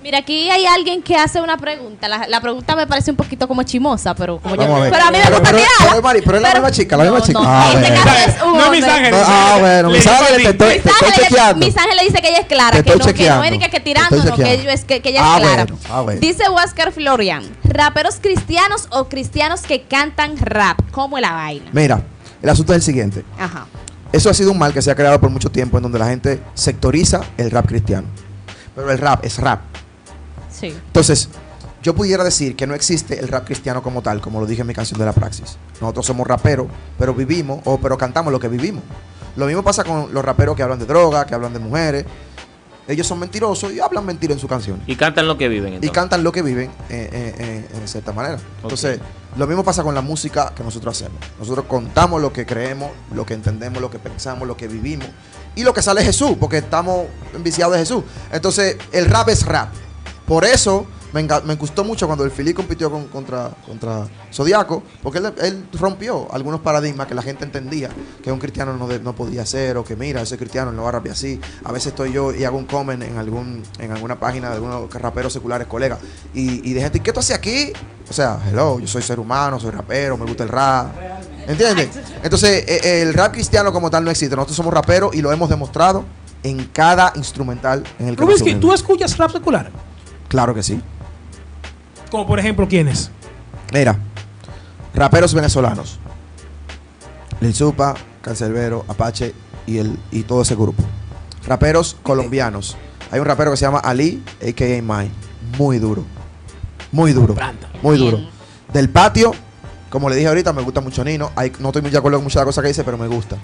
Mira, aquí hay alguien que hace una pregunta. La, la pregunta me parece un poquito como chimosa, pero como Vamos yo- a ver. Pero a mí me gusta pero- pero, Mari, pero es la misma chica, la misma chica. No, Ah, este caso es un No, mis ángeles. Ah, bueno, mis ángeles, te estoy, Mis te estoy ángeles, chequeando. mis ángeles dice que ella es clara, Te que estoy no, que no chequeando. es que, tirando, estoy no, que, ella es, que, que ella Ah, es clara. bueno, ah, bueno. Dice Oscar Florian, raperos cristianos o cristianos que cantan rap, ¿cómo es la vaina? Mira, el asunto es el siguiente. Ajá. Eso ha sido un mal que se ha creado por mucho tiempo en donde la gente sectoriza el rap cristiano. Pero el rap es rap. Sí. Entonces, yo pudiera decir que no existe el rap cristiano como tal, como lo dije en mi canción de la praxis. Nosotros somos raperos, pero vivimos, o pero cantamos lo que vivimos. Lo mismo pasa con los raperos que hablan de droga, que hablan de mujeres. Ellos son mentirosos y hablan mentira en sus canciones. Y cantan lo que viven. Y entonces. cantan lo que viven eh, eh, eh, en cierta manera. Entonces, lo mismo pasa con la música que nosotros hacemos. Nosotros contamos lo que creemos, lo que entendemos, lo que pensamos, lo que vivimos. Y lo que sale es Jesús, porque estamos enviciados de Jesús. Entonces, el rap es rap. Por eso me, gustó mucho cuando el Philly compitió con- contra, contra Zodiaco, porque él, él rompió algunos paradigmas que la gente entendía que un cristiano no, de- no podía hacer, o que mira, ese cristiano no va a rapear así. A veces estoy yo y hago un comment en algún en alguna página de algunos raperos seculares, colegas, y, y de gente, ¿qué tú haces aquí? O sea, hello, yo soy ser humano, soy rapero, me gusta el rap. ¿Entiendes? Entonces, eh, el rap cristiano como tal no existe. Nosotros somos raperos y lo hemos demostrado en cada instrumental en el que subimos. ¿tú escuchas rap secular? Claro que sí. Como por ejemplo, ¿quiénes? Mira, raperos venezolanos. Lil Supa, Cancelbero, Apache y, el, y todo ese grupo. Raperos colombianos. Hay un rapero que se llama Ali, a.k.a. Mine. Muy duro. Muy duro. Muy duro. Del patio, como le dije ahorita, me gusta mucho Nino. Hay- no estoy muy de acuerdo con muchas de las cosas que dice, pero me gusta.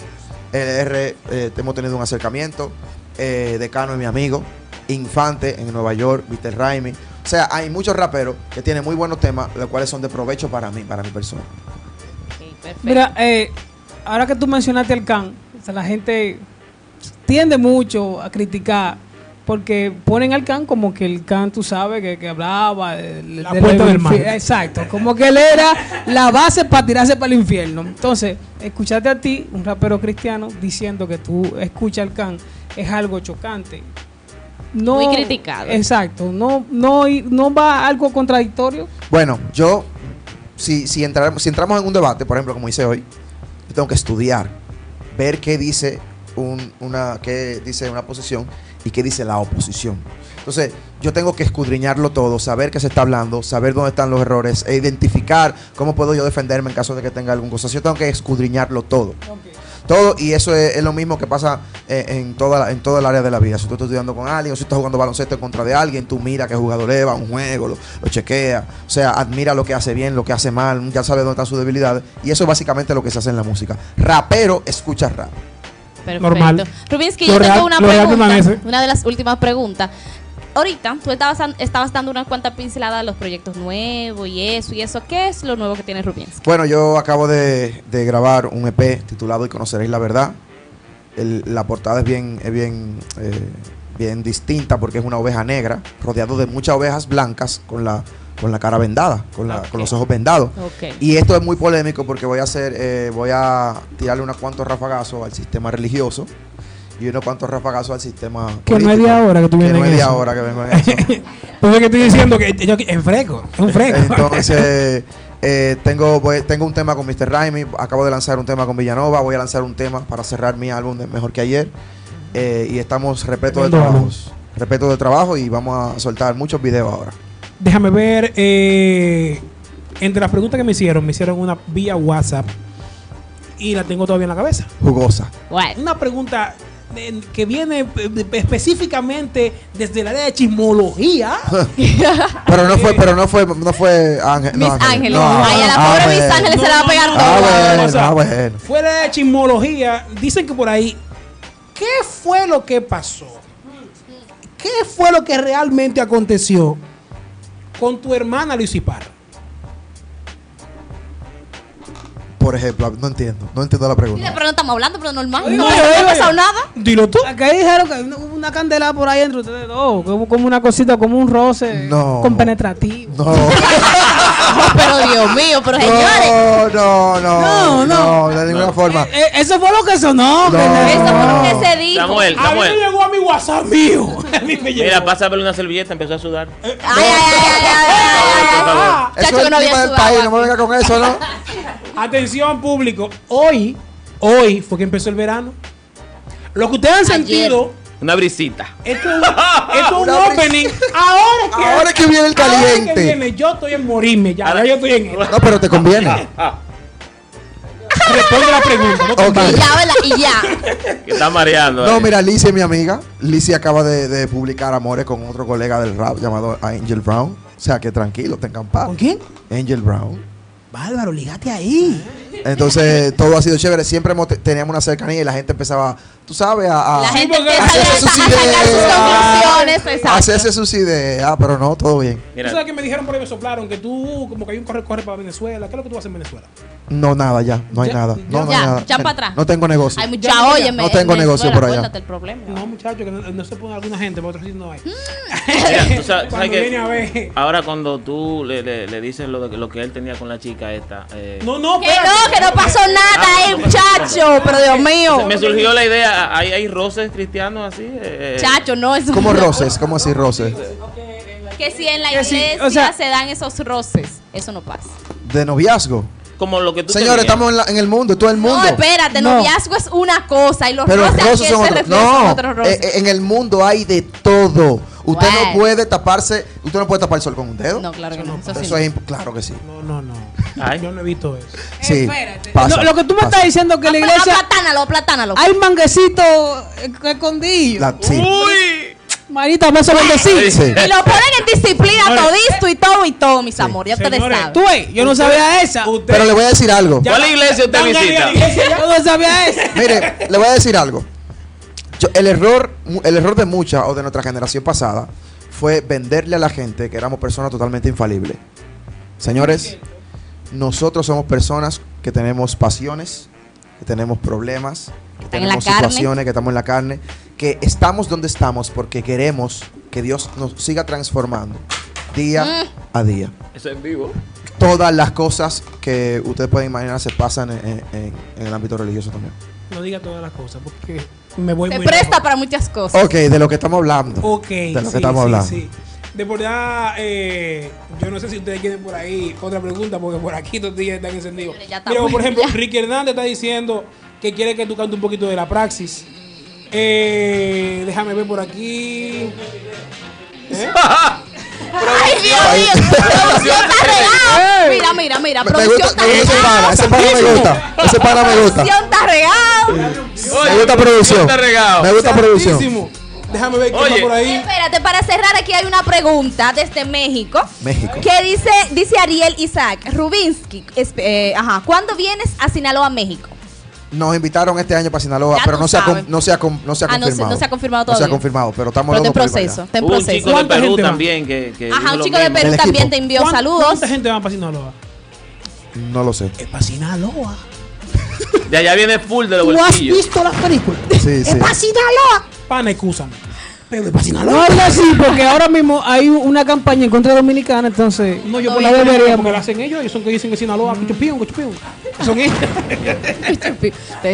LR, eh, hemos tenido un acercamiento. Eh, Decano es mi amigo. Infante en Nueva York, Víctor Raimi. O sea, hay muchos raperos que tienen muy buenos temas, los cuales son de provecho para mí, para mi persona. Ok, perfecto. Mira, eh, ahora que tú mencionaste el can, o sea, la gente tiende mucho a criticar porque ponen al can como que el can, tú sabes, que, que hablaba de- La de- puerta del mal. Exacto, como que él era la base para tirarse para el infierno. Entonces, escucharte a ti, un rapero cristiano, diciendo que tú escuchas el can es algo chocante. No, Muy criticado. Exacto, no, no, no va algo contradictorio. Bueno, yo, si, si, entramos, si entramos en un debate, por ejemplo, como hice hoy, yo tengo que estudiar, ver qué dice, un- una, qué dice una posición y qué dice la oposición. Entonces, yo tengo que escudriñarlo todo, saber qué se está hablando, saber dónde están los errores e identificar cómo puedo yo defenderme en caso de que tenga alguna cosa. Yo tengo que escudriñarlo todo. Todo, y eso es, es lo mismo que pasa eh, en, toda la- en todo el área de la vida. Si tú estás estudiando con alguien o si estás jugando baloncesto en contra de alguien, tú mira qué jugador es, va a un juego, lo, lo chequea. O sea, admira lo que hace bien, lo que hace mal, ya sabe dónde están sus debilidades. Y eso es básicamente lo que se hace en la música. Rapero escucha rap. Perfecto. Normal. Rubinsky, yo real- tengo una pregunta. Una de las últimas preguntas. Ahorita tú estabas, estabas dando una cuanta pincelada de los proyectos nuevos y eso y eso. ¿Qué es lo nuevo que tiene Rubinsky? Bueno, yo acabo de, de grabar un EP titulado Y conoceréis la verdad. El- la portada es bien, es bien, eh, bien distinta porque es una oveja negra rodeado de muchas ovejas blancas con la, con la cara vendada, con, la- con los ojos vendados. Y esto es muy polémico porque voy a hacer, eh, voy a tirarle unos cuantos rafagazos al sistema religioso y unos cuantos rafagazos al sistema Que no es político. de ahora que tú Que vienes es de eso. ahora que vengo en eso. Pues es que estoy diciendo que yo, es fresco, es un fresco. Entonces, eh, tengo, voy- tengo un tema con Mr. Raimi, acabo de lanzar un tema con Villanova, voy a lanzar un tema para cerrar mi álbum de Mejor que ayer. eh, y estamos repleto de trabajos. Repleto de trabajo y vamos a soltar muchos videos ahora. Déjame ver, eh, entre las preguntas que me hicieron, me hicieron una vía WhatsApp y la tengo todavía en la cabeza. Jugosa. Una pregunta que viene eh, específicamente desde el área de chismología. Pero no fue, pero no fue, no fue Ángel. Miss no, Ángeles. no, Ay, a la ah, pobre. Miss Ángeles se la va a pegar no, todo. Ah, no, bueno, no, o sea, ah, bueno. Fuera de chismología, dicen que por ahí, ¿qué fue lo que pasó? ¿Qué fue lo que realmente aconteció con tu hermana Lucy Parra? Por ejemplo, no entiendo, no entiendo la Mira, pregunta. pero no estamos hablando, pero normal. Oye, No, oye, no ha pasado nada. Dilo tú. Acá dijeron que hubo una candela por ahí entre ustedes dos, como, como una cosita, como un roce No. con penetrativo. No, pero Dios mío, pero señores. no, no, no, No, no. no, de ninguna forma. Eh, eso fue lo que sonó. Eso fue lo que se dijo. Samuel, A mí me Samuel. llegó a mi WhatsApp mío. A mí me llegó. Mira, pásame una servilleta, empezó a sudar. Ay, ay, ay, ay, ay, ay, ay, Por ay. favor. Eso Chacho, es que no el había sudado país, no me venga con eso, ¿no? Atención público, hoy, hoy fue que empezó el verano. Lo que ustedes han Ayer. sentido, Una brisita. esto es un, esto es un opening. Ahora es que, Ahora es que viene el ahora es que caliente. viene, yo estoy en morirme ya, ya yo estoy en No, pero te conviene. Responde la pregunta. No te Ok. Y ya, ¿verdad? Y ya. que está mareando. No, ahí. mira, Lizzie es mi amiga. Lizzie acaba de, de publicar Amores con otro colega del rap llamado Angel Brown. O sea, que tranquilo, tengan paz. ¿Con quién? Angel Brown. Bárbaro, ligate ahí. Entonces, todo ha sido chévere. Siempre hemos teníamos una cercanía y la gente empezaba, tú sabes, a, a- La gente a hacerse sus ideas. a Exacto. hacerse sus ideas, pero no, todo bien. ¿Tú Mira, sabes que me dijeron por ahí me soplaron que tú, como que hay un corre-corre para Venezuela? ¿Qué es lo que tú haces en Venezuela? No, nada, ya, no hay Ya, nada. ya. No, no Ya, hay nada. ya para atrás. No tengo negocio. Hay Ya, mucha, ya, óyeme. No tengo en negocio por allá. el problema. No, muchachos, que no, no se pone alguna gente, pero otros sí no hay. mira, tú sabes, Cuando sabes viene a que ver. ahora cuando tú le, le, le dices lo, de- lo que él tenía con la chica esta, eh, No, no, Que no, que no pasó nada, Ah, eh, no, muchacho. Pero Dios mío. me surgió la idea, ¿hay, hay roces cristianos así? Eh, Chacho, no es ¿Cómo roces? ¿Cómo así roces? Que si en la iglesia o sea- se dan esos roces, eso no pasa. De noviazgo. Como lo que tú Señores, tenías. estamos en, la- en el mundo, todo el mundo. No, espérate, No. noviazgo es una cosa y los Pero roces roces son se otros. No, otros roces. eh, eh, en el mundo hay de todo. Usted no puede taparse, usted no puede tapar el sol con un dedo. no, claro que no. Eso sí Eso no. es claro que sí. No, no, no. Ay. Yo no he visto eso. Sí. Espérate. pasa, lo, lo que tú me pasa. estás diciendo que la Ah, pero iglesia Aplatánalo, aplatánalo. hay manguecito eh, escondido. La- sí. Uy. Marita, me hace bendecir. Sí. Y lo ponen en disciplina todisto y todo y todo, mis amores. Ya ustedes saben. Tú, ves, yo no sabía esa. Usted- Pero le voy a decir algo. Ya- ¿Cuál iglesia usted a a visita? la iglesia. Yo no sabía esa. Mire, le voy a decir algo. Yo- el error, el error de mucha o de nuestra generación pasada fue venderle a la gente que éramos personas totalmente infalibles. Señores, nosotros somos personas que tenemos pasiones, que tenemos problemas, que Están en la tenemos carne. situaciones, que estamos en la carne, que estamos donde estamos porque queremos que Dios nos siga transformando día Mm. a día. Eso es vivo. Todas las cosas que ustedes pueden imaginar se pasan en, en- en el ámbito religioso también. No diga todas las cosas porque me voy Se muy presta lejos. para muchas cosas. Ok, de lo que estamos hablando. Ok, de lo que estamos sí, hablando. sí. De verdad, eh, yo no sé si ustedes quieren por ahí otra pregunta, porque por aquí los días están encendidos. Mira, por ejemplo, ya. Ricky Hernández está diciendo que quiere que tú cantes un poquito de la praxis. Eh, déjame ver por aquí. ¿Eh? Ay, Dios mío. Producción está regada. Mira, mira, mira. Me, me Producción gusta, está me gusta ese pana, regada. ese pana me gusta. Ese pana me gusta. Producción está regada. Me gusta producción. Está regado. Me gusta producción. Santísimo. Déjame ver qué Oye. va por ahí. Espérate, para cerrar aquí hay una pregunta desde México. México. Que dice, dice Ariel Isaac Rubinsky. eh, ajá. ¿Cuándo vienes a Sinaloa, México? Nos invitaron este año para Sinaloa, Ya pero tú no se, ha, no, se ha, con- no se ha Ah, no se- confirmado. no se ha confirmado No se ha todavía. confirmado, pero estamos Pero en proceso. para Está en Hubo un proceso. chico de ¿Cuánta Perú también que, que Ajá, un chico de. Perú también equipo. te envió ¿Cuán- saludos. ¿Cuánta gente va para Sinaloa? No lo sé. Es para Sinaloa. De allá viene full de los ¿Tú has bolsillos. visto las películas? Sí, sí. Sinaloa! Pana, excúsame. Pero es para No Sinaloa. es así, porque ahora mismo hay una campaña en contra Dominicana, entonces No, yo No, por la debería, que- porque la hacen ellos, ellos son que dicen que Sinaloa, que chupión. Son ellos.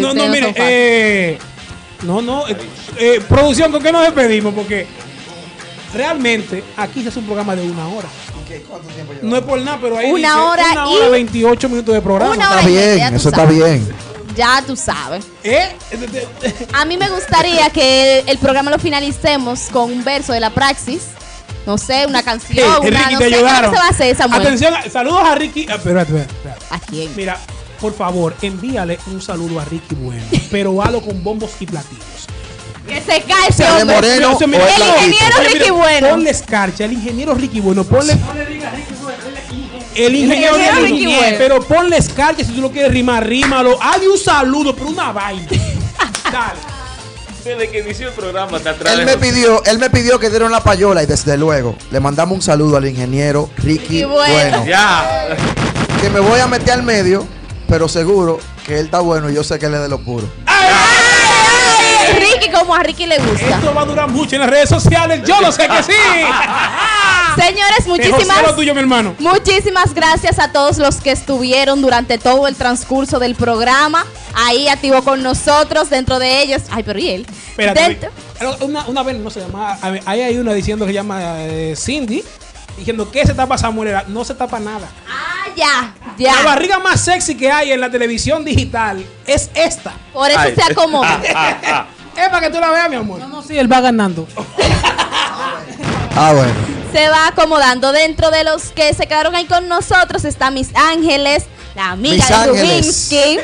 No, no, mire, eh, no, no, eh, eh, producción, ¿con qué nos despedimos? Porque realmente aquí se hace un programa de una hora. No es por nada, pero ahí Una dice hora una y- hora 28 minutos de programa. Una Está hora y bien, eso está bien. Ya tú sabes. ¿Eh? A mí me gustaría que el programa lo finalicemos con un verso de la praxis. No sé, una canción, Hey, una, Ricky, no te sé, ¿qué ayudaron. se va a hacer, Samuel? Atención, saludos a Ricky. Ah, espérate, espérate, espérate. ¿A quién? Mira, por favor, envíale un saludo a Ricky Bueno, pero halo con bombos y platillos. Que se cae ese ¿Es de hombre. Moreno Mira, o El ingeniero Ricky Bueno. Ponle escarcha, el ingeniero Ricky Bueno. Ponle. Ricky Ricky Bueno. Bueno. Pero ponle escarcha si tú lo quieres rimar, rímalo. Hazle un saludo, pero una vaina. Dale. Desde que inició el programa está atrás. Él me pidió, él me pidió que dieron la payola y desde luego le mandamos un saludo al ingeniero Ricky Ricky Bueno. Bueno. Ya. Que me voy a meter al medio, pero seguro que él está bueno y yo sé que él es de lo puro. Ricky, como a Ricky le gusta. Esto va a durar mucho en las redes sociales. Yo lo sé que sí. Señores, muchísimas lo tuyo, mi hermano. Muchísimas gracias a todos los que estuvieron durante todo el transcurso del programa. Ahí activo con nosotros, dentro de ellos. Ay, pero ¿y él? Espérate. Dentro- Una, una vez no se llama. Ahí hay una diciendo que se llama eh, Cindy. Diciendo que se tapa Samuel. Era, No se tapa nada. Ah, ya, La ya. barriga más sexy que hay en la televisión digital es esta. Por eso Ay. se acomoda. Es para que tú la veas, mi amor. No, no, sí, él va ganando. Ah, bueno. se va acomodando. Dentro de los que se quedaron ahí con nosotros está Miss Ángeles, la amiga Miss de Ángeles. Rubinsky.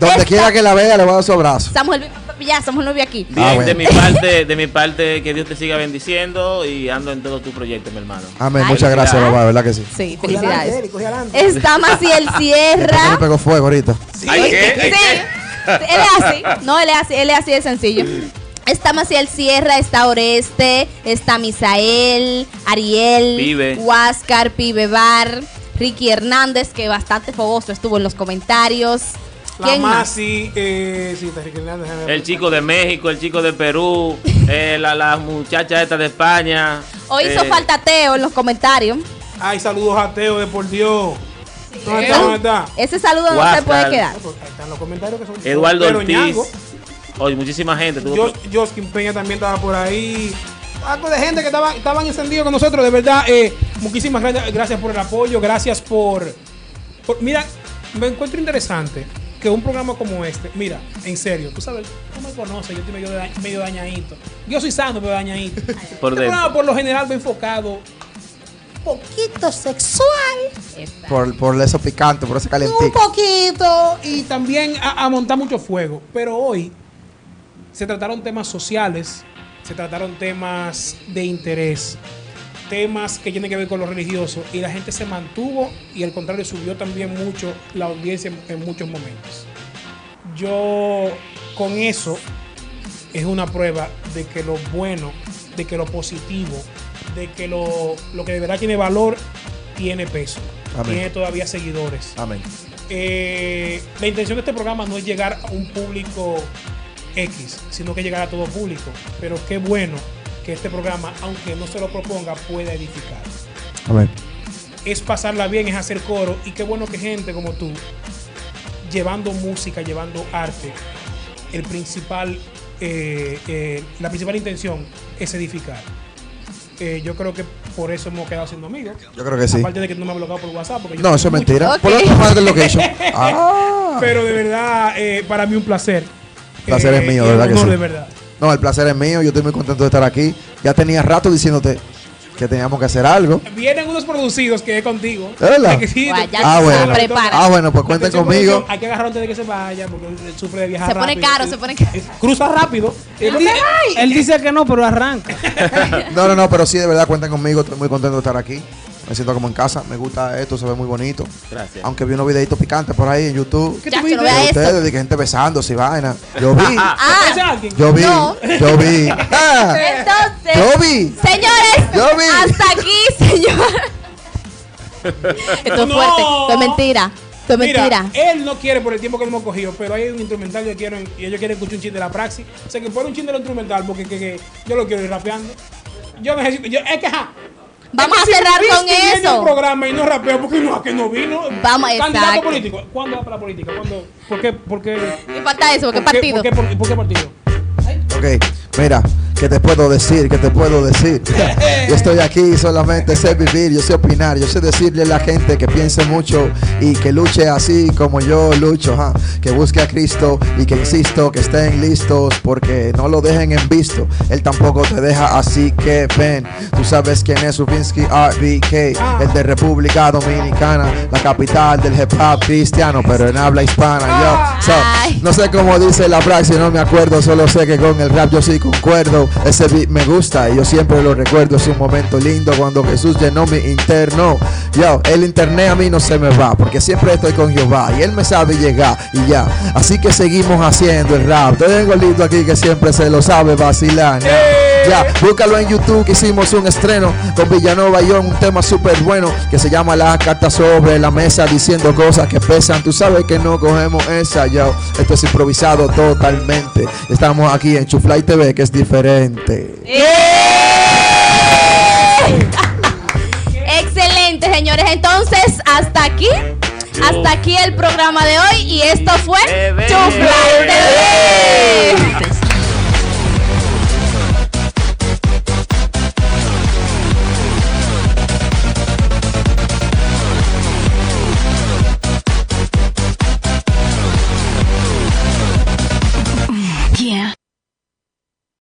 Donde Está quiera que la vea, le voy a dar su abrazo. Samuel, ya, Samuel no vive aquí. Bien, Ah, bueno. de mi parte, de mi parte, que Dios te siga bendiciendo y ando en todos tus proyectos, mi hermano. Amén, Ay, muchas gracias, papá, ¿verdad que sí? Sí, felicidades. Está Maciel Sierra. me pegó fuego ahorita. ¿Hay qué? ¿Hay Sí, qué? Él es así. No, él es así, él es así de sencillo. Está Maciel Sierra, está Oreste, está Misael, Ariel, Pibe. Huáscar, Pibe Bar, Ricky Hernández, que bastante fogoso estuvo en los comentarios. La ¿Quién más? Masi, eh, sí, está Ricky Hernández, déjame ver. El chico de México, el chico de Perú, eh, la, la muchacha esta de España. Hoy hizo eh, falta Teo en los comentarios. Ay, saludos a Teo de por Dios. ¿Dónde ¿Eh? está? ¿Dónde está? Ese saludo no se puede quedar. Están los comentarios que son. Eduardo Ortiz. Ñango. Oye, muchísima gente. tuvo- Jos- Joskin Peña también estaba por ahí. Algo de gente que estaban, estaban encendidos con nosotros, de verdad. eh, muchísimas gracias, gracias por el apoyo, gracias por, por- Mira, me encuentro interesante que un programa como este, mira, en serio, tú sabes, tú me conoces, yo estoy medio, medio dañadito. Yo soy sano, pero dañadito. Por este programa por lo general va enfocado poquito sexual. Por, por eso picante, por ese un calentico. poquito y también a, a montar mucho fuego. Pero hoy se trataron temas sociales, se trataron temas de interés, temas que tienen que ver con lo religioso y la gente se mantuvo y al contrario subió también mucho la audiencia en, en muchos momentos. Yo con eso es una prueba de que lo bueno, de que lo positivo, de que lo, lo que de verdad tiene valor tiene peso, Amén. tiene todavía seguidores. Amén. Eh, la intención de este programa no es llegar a un público X, sino que llegar a todo público. Pero qué bueno que este programa, aunque no se lo proponga, pueda edificar. Amén. Es pasarla bien, es hacer coro. Y qué bueno que gente como tú, llevando música, llevando arte, el principal, eh, eh, la principal intención es edificar. Eh, yo creo que por eso hemos quedado siendo amigos. Yo creo que sí. Aparte de que no me has bloqueado por WhatsApp. Porque No, eso es mentira. Ok. Por otra parte del location. Ah. Pero de verdad, eh, para mí un placer. Placer es mío, y un ¿verdad que sí? de verdad. No, el placer es mío. Yo estoy muy contento de estar aquí. Ya tenía rato diciéndote que teníamos que hacer algo. Vienen unos producidos que es contigo. ¿Es verdad? Sí, Guay, ya Ah, bueno. Ah, bueno, pues cuenten conmigo. producción, Hay que agarrar antes de que se vaya porque él sufre de viajar Se pone rápido. caro, se pone caro. Cruza rápido. Él, di- él dice que no, pero arranca. No, no, no, pero sí, de verdad, cuenten conmigo. Estoy muy contento de estar aquí. Me siento como en casa. Me gusta esto, se ve muy bonito. Gracias. Aunque vi unos videitos picantes por ahí en YouTube. ¿Qué Ya, tú yo no viste? vea De esto. ustedes, de que gente besándose y vaina. Yo vi. ¿Conoce a Ah? Yo vi. No. Yo vi. Ah, entonces, yo vi. señores, Yo vi. hasta aquí, señor. Esto es No. fuerte, esto es mentira, esto es Mira, mentira. él no quiere por el tiempo que hemos cogido, pero hay un instrumental que quieren y ellos quieren escuchar un chin de la praxis. O sea, que pone un chin de lo instrumental porque que, que yo lo quiero ir rapeando. Yo necesito, yo, es que. Vamos a si cerrar con viene eso. al programa y no rapea porque no, que no vino. Vamos, Candidato exacto. político. ¿Cuándo va para la política? ¿Cuándo? ¿Por qué? ¿Por qué? Y falta eso, ¿qué ¿Por qué- partido? ¿Por qué, por, por qué partido? Ok, mira, ¿qué te puedo decir? ¿Qué te puedo decir? yo estoy aquí solamente sé vivir, yo sé opinar, yo sé decirle a la gente que piense mucho y que luche así como yo lucho, ja. que busque a Cristo y que insisto que estén listos porque no lo dejen en visto, Él tampoco te deja así que ven, tú sabes quién es Rubinsky RBK, el de República Dominicana, la capital del hip hop cristiano, pero en habla hispana, yo, so, Ay. no sé cómo dice la praxis, no me acuerdo, solo sé que con el rap yo sí concuerdo. Ese beat me gusta y yo siempre lo recuerdo. Es un momento lindo cuando Jesús llenó mi interno. Yo, el internet a mí no se me va, porque siempre estoy con Jehová y él me sabe llegar y ya. Así que seguimos haciendo el rap. Tengo lindo aquí que siempre se lo sabe vacilar. Ya, Ya, búscalo en YouTube que hicimos un estreno con Villanova y yo un tema súper bueno que se llama Las cartas sobre la mesa diciendo cosas que pesan. Tú sabes que no cogemos esa, yo. Esto es improvisado totalmente. Estamos aquí en Chufly TV que es diferente. Excelente, señores. Entonces, hasta aquí. Hasta aquí el programa de hoy y esto fue. Chufla TV.